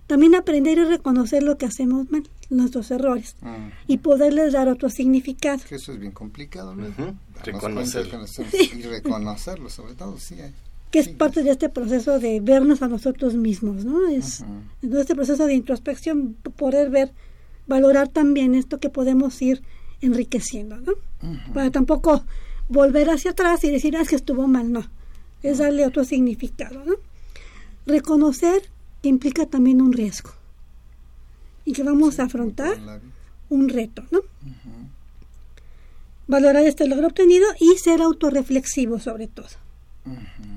También aprender y reconocer lo que hacemos mal, nuestros errores, ah. y poderles dar otro significado.
eso es bien complicado, ¿no?
Reconocerlo.
Y reconocerlo, sobre todo, sí.
que es parte de este proceso de vernos a nosotros mismos, ¿no? Es en este proceso de introspección poder ver, valorar también esto que podemos ir enriqueciendo, ¿no? Para tampoco volver hacia atrás y decir, ah, es que estuvo mal, no. Es darle otro significado, ¿no? Reconocer que implica también un riesgo y que vamos a afrontar un reto, ¿no? Valorar este logro obtenido y ser autorreflexivo sobre todo,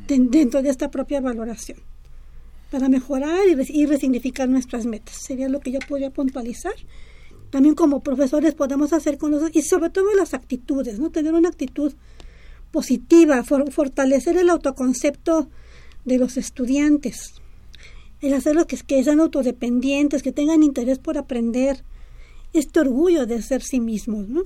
dentro de esta propia valoración, para mejorar y, y resignificar nuestras metas. Sería lo que yo podría puntualizar también como profesores podemos hacer con nosotros y sobre todo las actitudes, ¿no? Tener una actitud positiva, fortalecer el autoconcepto de los estudiantes, el hacerlos que, que sean autodependientes, que tengan interés por aprender, este orgullo de ser sí mismos, ¿no?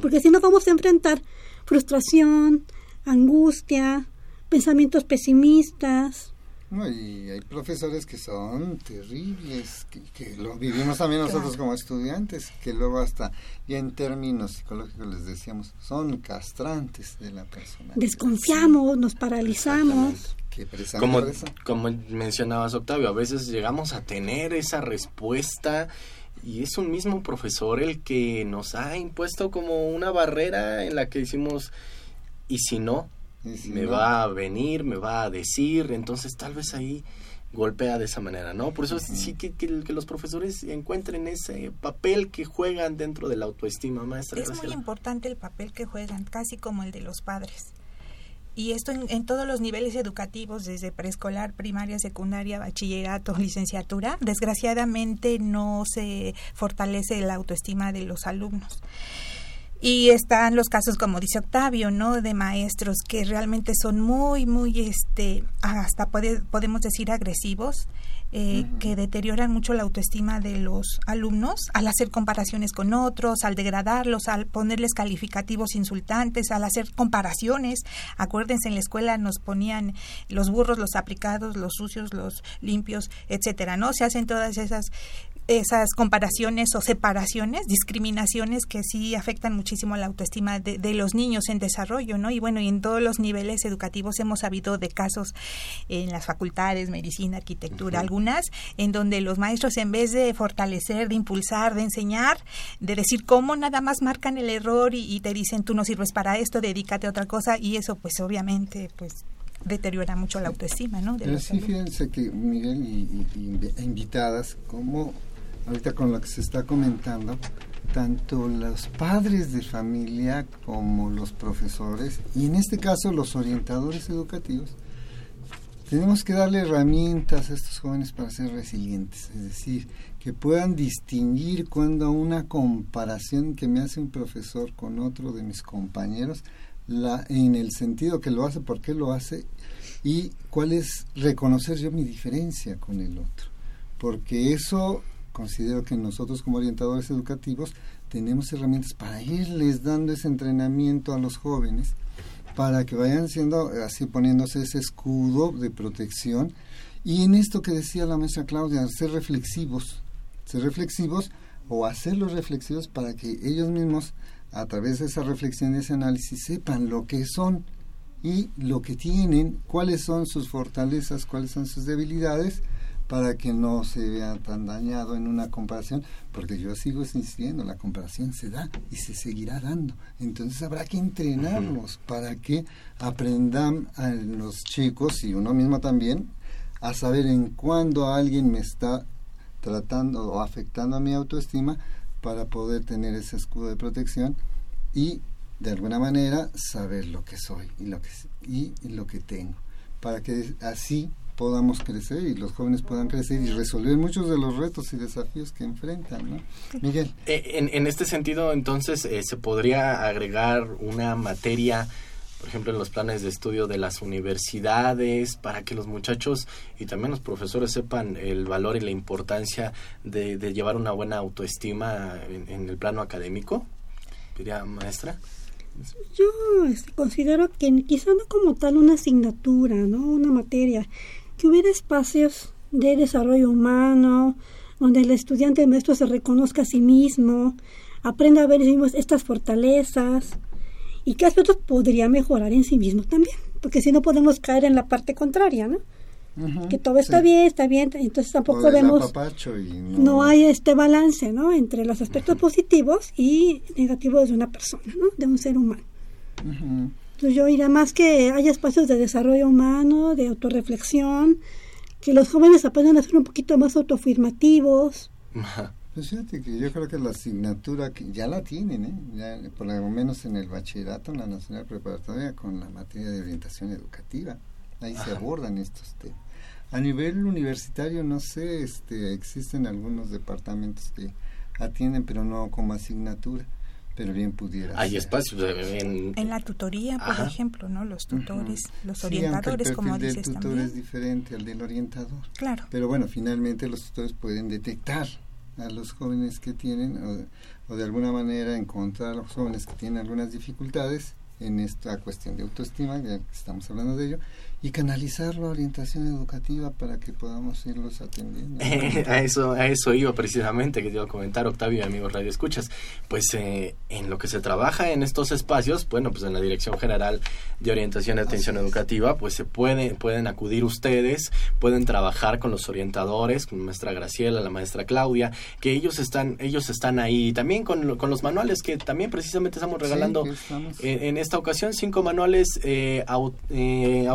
Porque si no vamos a enfrentar frustración, angustia, pensamientos pesimistas,
No, y hay profesores que son terribles, que, lo vivimos también nosotros como estudiantes, que luego hasta ya en términos psicológicos les decíamos, son castrantes de la persona.
Desconfiamos, nos paralizamos.
Como, como mencionabas, Octavio, a veces llegamos a tener esa respuesta y es un mismo profesor el que nos ha impuesto como una barrera en la que decimos, ¿y si no? Me va a venir, me va a decir, entonces tal vez ahí golpea de esa manera, ¿no? Por eso sí que, que, los profesores encuentren ese papel que juegan dentro de la autoestima, maestra.
Es muy importante el papel que juegan, casi como el de los padres. Y esto en, en todos los niveles educativos, desde preescolar, primaria, secundaria, bachillerato, licenciatura, desgraciadamente no se fortalece la autoestima de los alumnos. Y están los casos, como dice Octavio, ¿no? De maestros que realmente son muy, muy, este, hasta podemos decir agresivos, eh, que deterioran mucho la autoestima de los alumnos al hacer comparaciones con otros, al degradarlos, al ponerles calificativos insultantes, al hacer comparaciones. Acuérdense, en la escuela nos ponían los burros, los aplicados, los sucios, los limpios, etcétera, ¿no? Se hacen todas esas esas comparaciones o separaciones, discriminaciones que sí afectan muchísimo la autoestima de, los niños en desarrollo, ¿no? Y bueno, y en todos los niveles educativos hemos sabido de casos en las facultades, medicina, arquitectura, algunas, en donde los maestros en vez de fortalecer, de impulsar, de enseñar, de decir cómo nada más marcan el error y, te dicen tú no sirves para esto, dedícate a otra cosa y eso pues obviamente pues deteriora mucho la autoestima, ¿no?
Pero sí, fíjense que Miguel y, y, invitadas, como ahorita con lo que se está comentando, tanto los padres de familia como los profesores, y en este caso los orientadores educativos, tenemos que darle herramientas a estos jóvenes para ser resilientes, es decir, que puedan distinguir cuando una comparación que me hace un profesor con otro de mis compañeros, la, en el sentido que lo hace, por qué lo hace, y cuál es reconocer yo mi diferencia con el otro. Porque eso considero que nosotros como orientadores educativos tenemos herramientas para irles dando ese entrenamiento a los jóvenes para que vayan siendo así poniéndose ese escudo de protección. Y en esto que decía la maestra Claudia, ser reflexivos, ser reflexivos o hacerlos reflexivos para que ellos mismos a través de esa reflexión y ese análisis sepan lo que son y lo que tienen, cuáles son sus fortalezas, cuáles son sus debilidades para que no se vea tan dañado en una comparación, porque yo sigo insistiendo, la comparación se da y se seguirá dando. Entonces habrá que entrenarlos para que aprendan a los chicos y uno mismo también a saber en cuándo alguien me está tratando o afectando a mi autoestima para poder tener ese escudo de protección y de alguna manera saber lo que soy y lo que y lo que tengo para que así podamos crecer y los jóvenes puedan crecer y resolver muchos de los retos y desafíos que enfrentan. ¿no? Miguel.
Eh, en, en, este sentido, entonces, eh, se podría agregar una materia, por ejemplo, en los planes de estudio de las universidades, para que los muchachos y también los profesores sepan el valor y la importancia de, llevar una buena autoestima en, el plano académico. Diría maestra.
Yo este, considero que quizá no como tal una asignatura, ¿no? Una materia, que hubiera espacios de desarrollo humano, donde el estudiante maestro se reconozca a sí mismo, aprenda a ver estas fortalezas y qué aspectos podría mejorar en sí mismo también, porque si no podemos caer en la parte contraria, ¿no? que todo está bien, está bien, entonces tampoco vemos, no... hay este balance, ¿no? Entre los aspectos positivos y negativos de una persona, ¿no? De un ser humano. Entonces yo diría más que haya espacios de desarrollo humano, de autorreflexión, que los jóvenes aprendan a ser un poquito más autoafirmativos.
Pues fíjate que yo creo que la asignatura que ya la tienen, ¿eh? ya, por lo menos en el bachillerato, en la nacional preparatoria, con la materia de orientación educativa. Ahí se abordan estos temas. A nivel universitario, no sé, este, existen algunos departamentos que atienden, pero no como asignatura pero bien pudiera
hay espacios
en, en, la tutoría por ejemplo no los tutores los orientadores el como dices
del tutor es diferente al del orientador.
Claro.
Pero bueno finalmente los tutores pueden detectar a los jóvenes que tienen o, de alguna manera encontrar a los jóvenes que tienen algunas dificultades en esta cuestión de autoestima, ya que estamos hablando de ello, y canalizar la orientación educativa para que podamos irlos atendiendo.
a eso a eso iba precisamente que te iba a comentar Octavio y amigos Radio Escuchas. Pues eh, en lo que se trabaja en estos espacios, bueno, pues en la Dirección General de Orientación y Atención Educativa, pues se puede, pueden acudir ustedes, pueden trabajar con los orientadores, con la maestra Graciela, la maestra Claudia, que ellos están ellos están ahí, y también con, con los manuales que también precisamente estamos regalando En, esta ocasión cinco manuales eh, eh,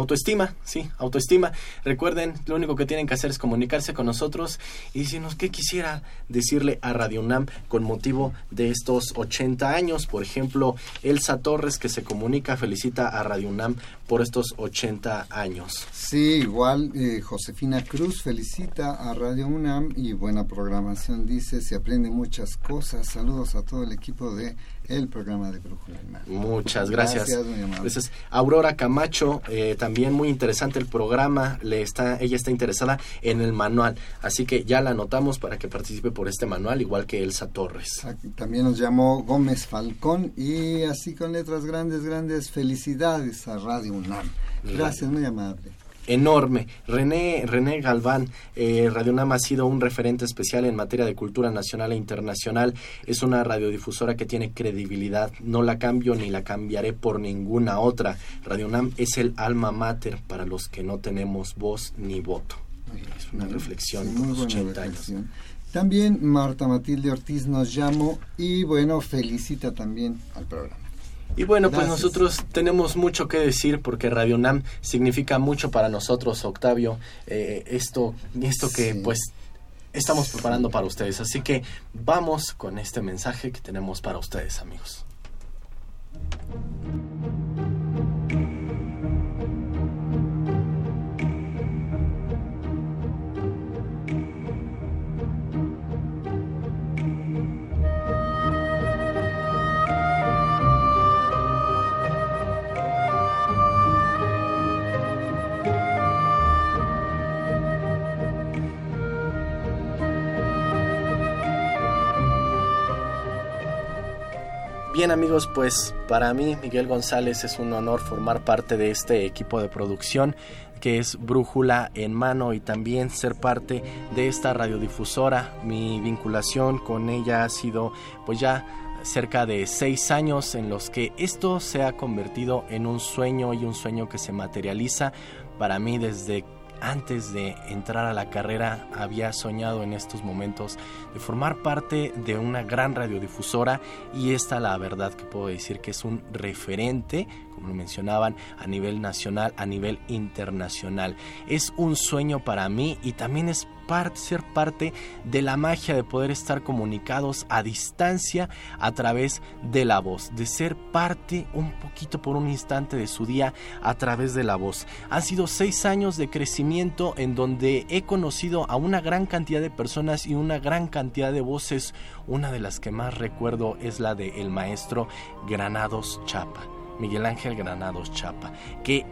autoestima sí, autoestima. Recuerden, lo único que tienen que hacer es comunicarse con nosotros y decirnos qué quisiera decirle a Radio UNAM con motivo de estos 80 años. Por ejemplo, Elsa Torres, que se comunica, felicita a Radio UNAM por estos 80 años.
Sí, igual eh, Josefina Cruz felicita a Radio UNAM y buena programación, dice, se aprende muchas cosas. Saludos a todo el equipo de el programa de Brújula
Muchas gracias. Gracias, Aurora Camacho, eh, también muy interesante el programa, le está, ella está interesada en el manual, así que ya la anotamos para que participe por este manual, igual que Elsa Torres.
también nos llamó Gómez Falcón y así con letras grandes, grandes felicidades a Radio UNAM. Gracias, muy amable
enorme. René, René Galván, eh, Radio UNAM ha sido un referente especial en materia de cultura nacional e internacional. Es una radiodifusora que tiene credibilidad. No la cambio ni la cambiaré por ninguna otra. Radio UNAM es el alma mater para los que no tenemos voz ni voto. Es una reflexión de los 80 años.
También Marta Matilde Ortiz nos llamó y bueno, felicita también al programa.
Y bueno, pues nosotros tenemos mucho que decir porque Radio Nam significa mucho para nosotros, Octavio. Eh, esto, esto que pues estamos preparando para ustedes. Así que vamos con este mensaje que tenemos para ustedes, amigos. Bien amigos, pues para mí Miguel González es un honor formar parte de este equipo de producción que es Brújula en mano y también ser parte de esta radiodifusora. Mi vinculación con ella ha sido pues ya cerca de seis años en los que esto se ha convertido en un sueño y un sueño que se materializa para mí desde antes de entrar a la carrera había soñado en estos momentos de formar parte de una gran radiodifusora y esta la verdad que puedo decir que es un referente como lo mencionaban, a nivel nacional, a nivel internacional. Es un sueño para mí y también es parte, ser parte de la magia de poder estar comunicados a distancia a través de la voz, de ser parte un poquito por un instante de su día a través de la voz. Han sido seis años de crecimiento en donde he conocido a una gran cantidad de personas y una gran cantidad de voces. Una de las que más recuerdo es la de el maestro Granados Chapa Miguel Ángel Granados Chapa, que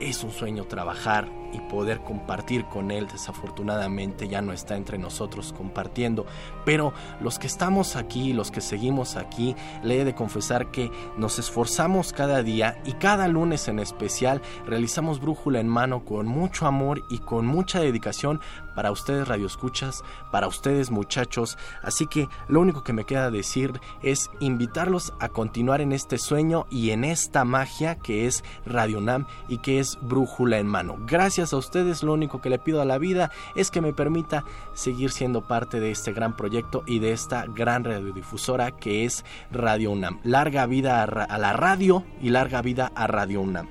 es un sueño trabajar y poder compartir con él. Desafortunadamente ya no está entre nosotros compartiendo, pero los que estamos aquí, los que seguimos aquí, le he de confesar que nos esforzamos cada día y cada lunes en especial realizamos brújula en mano con mucho amor y con mucha dedicación para ustedes radioescuchas, para ustedes muchachos. Así que lo único que me queda decir es invitarlos a continuar en este sueño y en esta magia que es Radio Nam y que es brújula en mano. Gracias a ustedes, lo único que le pido a la vida es que me permita seguir siendo parte de este gran proyecto y de esta gran radiodifusora que es Radio UNAM. Larga vida a, la radio y larga vida a Radio UNAM.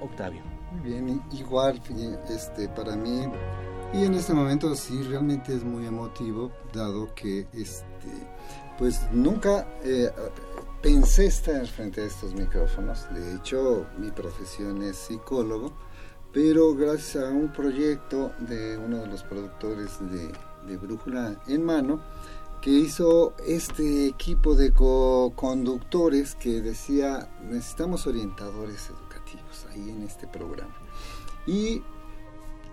Octavio.
Muy bien, igual este, para mí y en este momento sí realmente es muy emotivo dado que este pues nunca eh, pensé estar frente a estos micrófonos. De hecho, mi profesión es psicólogo pero gracias a un proyecto de uno de los productores de, Brújula en Mano, que hizo este equipo de co-conductores que decía, necesitamos orientadores educativos ahí en este programa. Y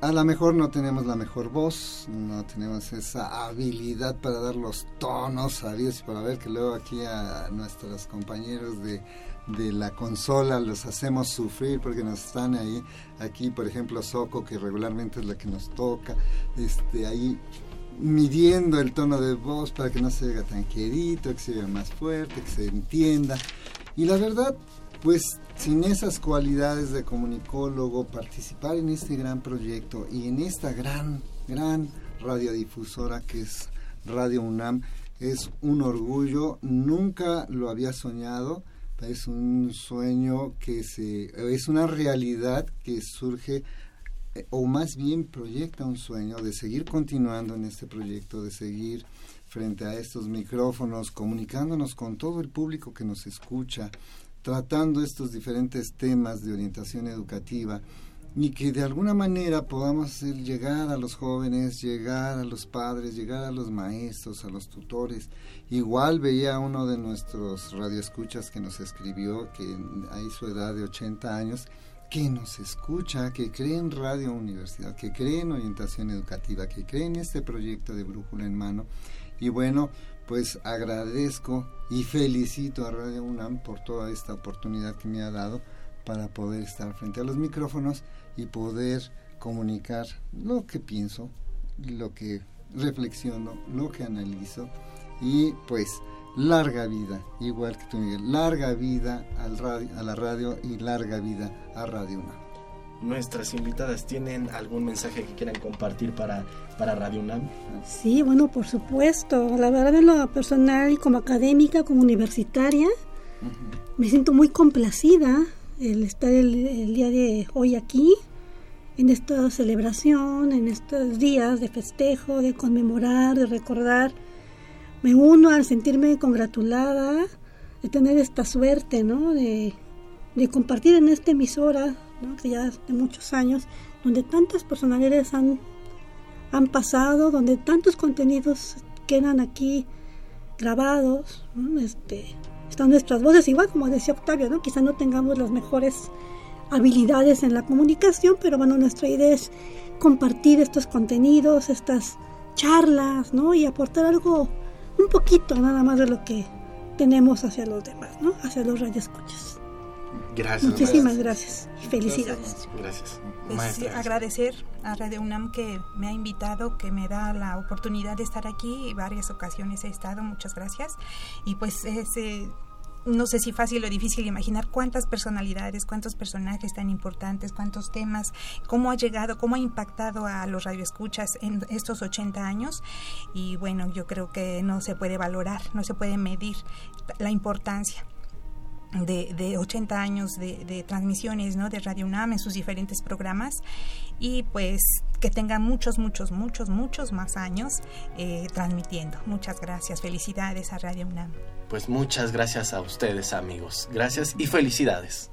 a lo mejor no tenemos la mejor voz, no tenemos esa habilidad para dar los tonos sabios y para ver que luego aquí a nuestros compañeros de, de la consola los hacemos sufrir porque nos están ahí, aquí por ejemplo Soco que regularmente es la que nos toca, este ahí midiendo el tono de voz para que no se oiga tan querido, que se oiga más fuerte, que se entienda. Y la verdad, pues sin esas cualidades de comunicólogo, participar en este gran proyecto y en esta gran, gran radiodifusora que es Radio UNAM, es un orgullo, nunca lo había soñado, es un sueño que se, es una realidad que surge eh, o más bien proyecta un sueño de seguir continuando en este proyecto, de seguir frente a estos micrófonos, comunicándonos con todo el público que nos escucha, tratando estos diferentes temas de orientación educativa y que de alguna manera podamos llegar a los jóvenes, llegar a los padres, llegar a los maestros, a los tutores. Igual veía uno de nuestros radioescuchas que nos escribió que hay su edad de 80 años que nos escucha, que cree en Radio Universidad, que cree en orientación educativa, que cree en este proyecto de Brújula en Mano. Y bueno, pues agradezco y felicito a Radio UNAM por toda esta oportunidad que me ha dado para poder estar frente a los micrófonos y poder comunicar lo que pienso, lo que reflexiono, lo que analizo y pues larga vida, igual que tú larga vida a la radio y larga vida a Radio UNAM.
Nuestras invitadas tienen algún mensaje que quieran compartir para, para Radio UNAM.
Sí, bueno, por supuesto. La verdad, en lo personal como académica, como universitaria, me siento muy complacida el estar el, día de hoy aquí, en esta celebración, en estos días de festejo, de conmemorar, de recordar me uno al sentirme congratulada de tener esta suerte, ¿no? De, compartir en esta emisora. Que ya de muchos años, donde tantas personalidades han, han pasado, donde tantos contenidos quedan aquí grabados, este, están nuestras voces, igual como decía Octavio, ¿no? Quizá no tengamos las mejores habilidades en la comunicación, pero bueno, nuestra idea es compartir estos contenidos, estas charlas, ¿no? Y aportar algo un poquito nada más de lo que tenemos hacia los demás, ¿no? Hacia los radioescuchas.
Gracias.
Muchísimas gracias y felicidades.
Gracias.
Pues, agradecer a Radio UNAM que me ha invitado, que me da la oportunidad de estar aquí. Varias ocasiones he estado, muchas gracias. Y pues ese no sé si fácil o difícil imaginar cuántas personalidades, cuántos personajes tan importantes, cuántos temas, cómo ha llegado, cómo ha impactado a los radioescuchas en estos 80 años. Y bueno, yo creo que no se puede valorar, no se puede medir la importancia. De, de 80 años de, transmisiones ¿no? de Radio UNAM en sus diferentes programas y pues que tengan muchos, muchos, muchos, muchos más años eh, transmitiendo. Muchas gracias, felicidades a Radio UNAM.
Pues muchas gracias a ustedes amigos. Gracias y felicidades.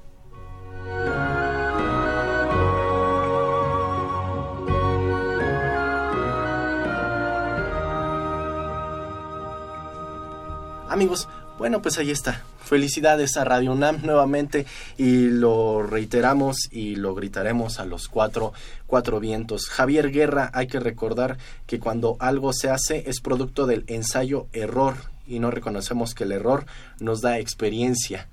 Amigos, bueno, pues ahí está. Felicidades a Radio UNAM nuevamente y lo reiteramos y lo gritaremos a los cuatro, cuatro vientos. Javier Guerra, hay que recordar que cuando algo se hace es producto del ensayo error y no reconocemos que el error nos da experiencia.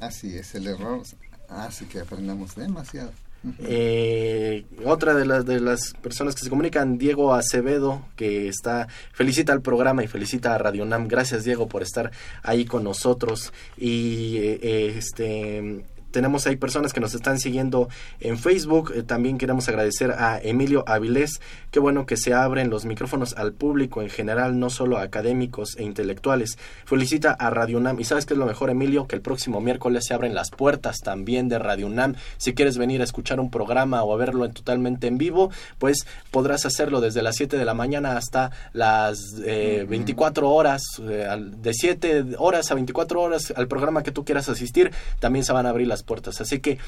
Así es, el error hace que aprendamos demasiado.
Eh, otra de las, de las personas que se comunican, Diego Acevedo, que está, felicita al programa y felicita a Radio Nam. Gracias, Diego, por estar ahí con nosotros. Y eh, este tenemos ahí personas que nos están siguiendo en Facebook. Eh, también queremos agradecer a Emilio Avilés. Qué bueno que se abren los micrófonos al público en general, no solo a académicos e intelectuales. Felicita a Radio UNAM. Y sabes qué es lo mejor, Emilio, que el próximo miércoles se abren las puertas también de Radio UNAM. Si quieres venir a escuchar un programa o a verlo en, totalmente en vivo, pues podrás hacerlo desde las 7 de la mañana hasta las 24 eh, horas, eh, de 7 horas a 24 horas al programa que tú quieras asistir. También se van a abrir las puertas. Así que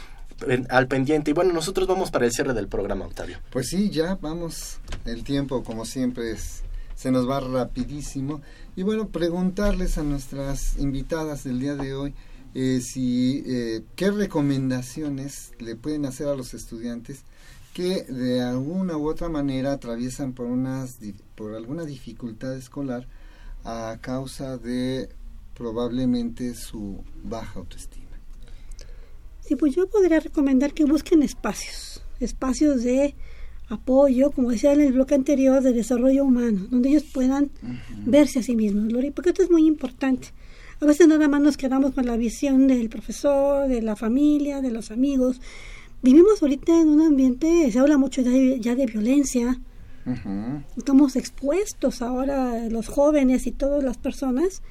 al pendiente. Y bueno, nosotros vamos para el cierre del programa, Octavio.
Pues sí, ya vamos. El tiempo, como siempre, es, se nos va rapidísimo. Y bueno, preguntarles a nuestras invitadas del día de hoy eh, si eh, qué recomendaciones le pueden hacer a los estudiantes que de alguna u otra manera atraviesan por unas por alguna dificultad escolar a causa de probablemente su baja autoestima.
Sí, pues yo podría recomendar que busquen espacios, espacios de apoyo, como decía en el bloque anterior, de desarrollo humano, donde ellos puedan verse a sí mismos, porque esto es muy importante. A veces nada más nos quedamos con la visión del profesor, de la familia, de los amigos. Vivimos ahorita en un ambiente, se habla mucho ya de violencia, Estamos expuestos ahora los jóvenes y todas las personas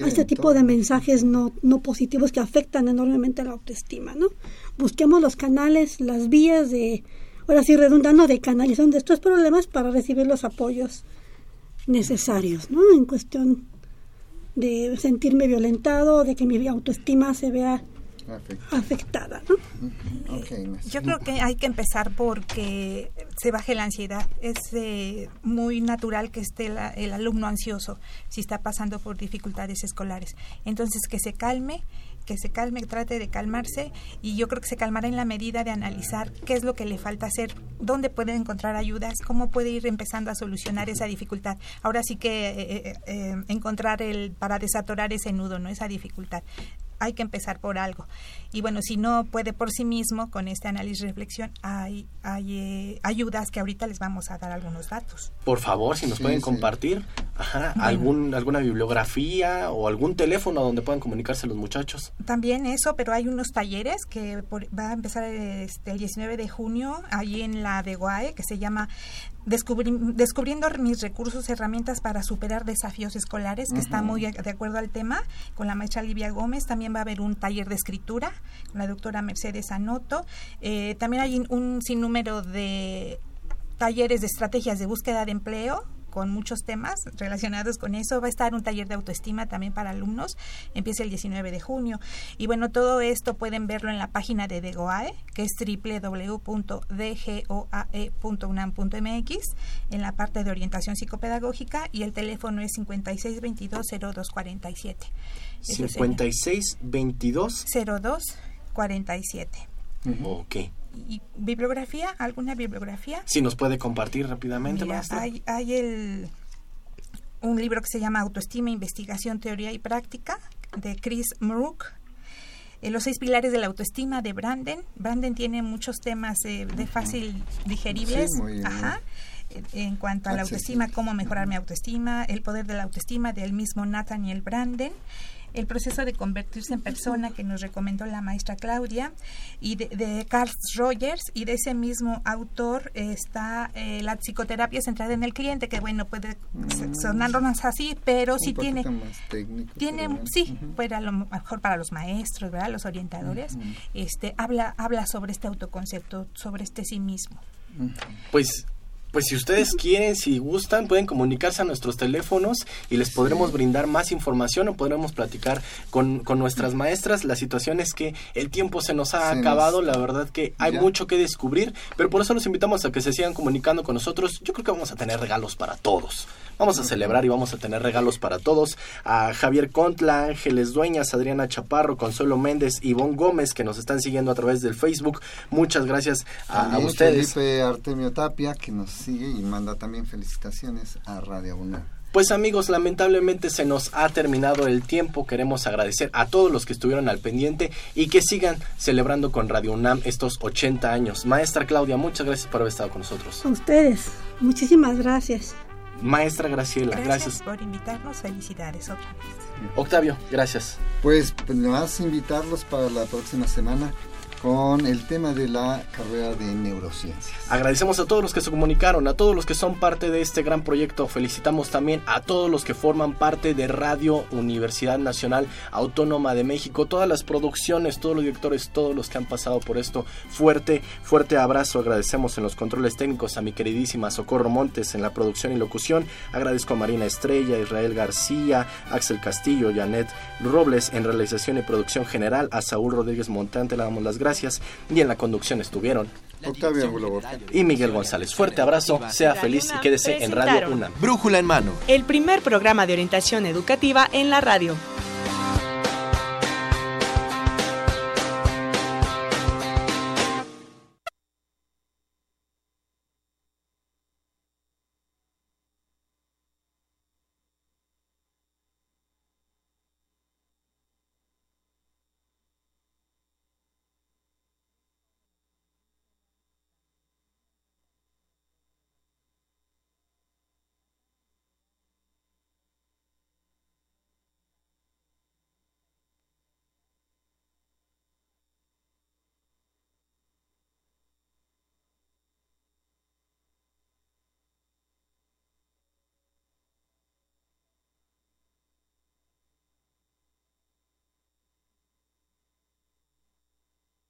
a este tipo de mensajes no, no positivos que afectan enormemente la autoestima, ¿no? Busquemos los canales, las vías de, ahora sí redundando, de canalización de estos problemas para recibir los apoyos necesarios, ¿no? En cuestión de sentirme violentado, de que mi autoestima se vea afectada. ¿no?
Yo creo que hay que empezar porque se baje la ansiedad. Es eh, muy natural que esté el alumno ansioso si está pasando por dificultades escolares. Entonces, que se calme que se calme, trate de calmarse y yo creo que se calmará en la medida de analizar qué es lo que le falta hacer, dónde puede encontrar ayudas, cómo puede ir empezando a solucionar esa dificultad. Ahora sí que eh, eh, encontrar el para desatorar ese nudo, no esa dificultad hay que empezar por algo. Y bueno, si no puede por sí mismo, con este análisis y reflexión, hay, hay eh, ayudas que ahorita les vamos a dar algunos datos.
Por favor, si nos pueden compartir algún, alguna bibliografía o algún teléfono donde puedan comunicarse los muchachos.
También eso, pero hay unos talleres que va a empezar este, el 19 de junio, allí en la de Guae, que se llama descubriendo mis recursos, herramientas para superar desafíos escolares, que está muy de acuerdo al tema, con la maestra Livia Gómez. También va a haber un taller de escritura con la doctora Mercedes Anoto. Eh, también hay un sinnúmero de talleres de estrategias de búsqueda de empleo con muchos temas relacionados con eso. Va a estar un taller de autoestima también para alumnos. Empieza el 19 de junio. Y bueno, todo esto pueden verlo en la página de DEGOAE, que es www.dgoae.unam.mx, en la parte de orientación psicopedagógica y el teléfono es 56220247.
5622
0247.
Ok
y bibliografía, alguna bibliografía.
Si nos puede compartir rápidamente,
Hay, hay el, un libro que se llama Autoestima, Investigación, Teoría y Práctica de Chris Murrook. Eh, los seis pilares de la autoestima de Branden. Branden tiene muchos temas de fácil digeribles. Ajá en cuanto a la autoestima, cómo mejorar mi autoestima, el poder de la autoestima del mismo Nathaniel Branden el proceso de convertirse en persona que nos recomendó la maestra Claudia y de, Carl Rogers y de ese mismo autor está eh, la psicoterapia centrada en el cliente que bueno puede mm, sonarnos así pero sí tiene tiene sí a lo mejor para los maestros verdad los orientadores. Este habla habla sobre este autoconcepto sobre este sí mismo.
Pues pues si ustedes quieren, si gustan, pueden comunicarse a nuestros teléfonos y les podremos brindar más información o podremos platicar con, con, nuestras maestras. La situación es que el tiempo se nos ha acabado, la verdad que hay mucho que descubrir, pero por eso los invitamos a que se sigan comunicando con nosotros. Yo creo que vamos a tener regalos para todos. Vamos a celebrar y vamos a tener regalos para todos. A Javier Contla, Ángeles Dueñas, Adriana Chaparro, Consuelo Méndez, Ivonne Gómez, que nos están siguiendo a través del Facebook. Muchas gracias a, ustedes.
Felipe Artemio Tapia, que nos sigue y manda también felicitaciones a Radio UNAM.
Pues amigos, lamentablemente se nos ha terminado el tiempo. Queremos agradecer a todos los que estuvieron al pendiente y que sigan celebrando con Radio UNAM estos 80 años. Maestra Claudia, muchas gracias por haber estado con nosotros.
A ustedes, muchísimas gracias.
Maestra Graciela,
gracias. por invitarnos. Felicidades otra vez.
Octavio, gracias.
Pues, pues me vas a invitarlos para la próxima semana con el tema de la carrera de neurociencias.
Agradecemos a todos los que se comunicaron, a todos los que son parte de este gran proyecto. Felicitamos también a todos los que forman parte de Radio Universidad Nacional Autónoma de México, todas las producciones, todos los directores, todos los que han pasado por esto. Fuerte, fuerte abrazo. Agradecemos en los controles técnicos a mi queridísima Socorro Montes en la producción y locución. Agradezco a Marina Estrella, Israel García, Axel Castillo, Janet Robles en realización y producción general, a Saúl Rodríguez Montante. Le damos las gracias y en la conducción estuvieron
Octavio
y Miguel González. Fuerte abrazo, sea feliz y quédese en Radio UNAM.
Brújula en mano. El primer programa de orientación educativa en la radio.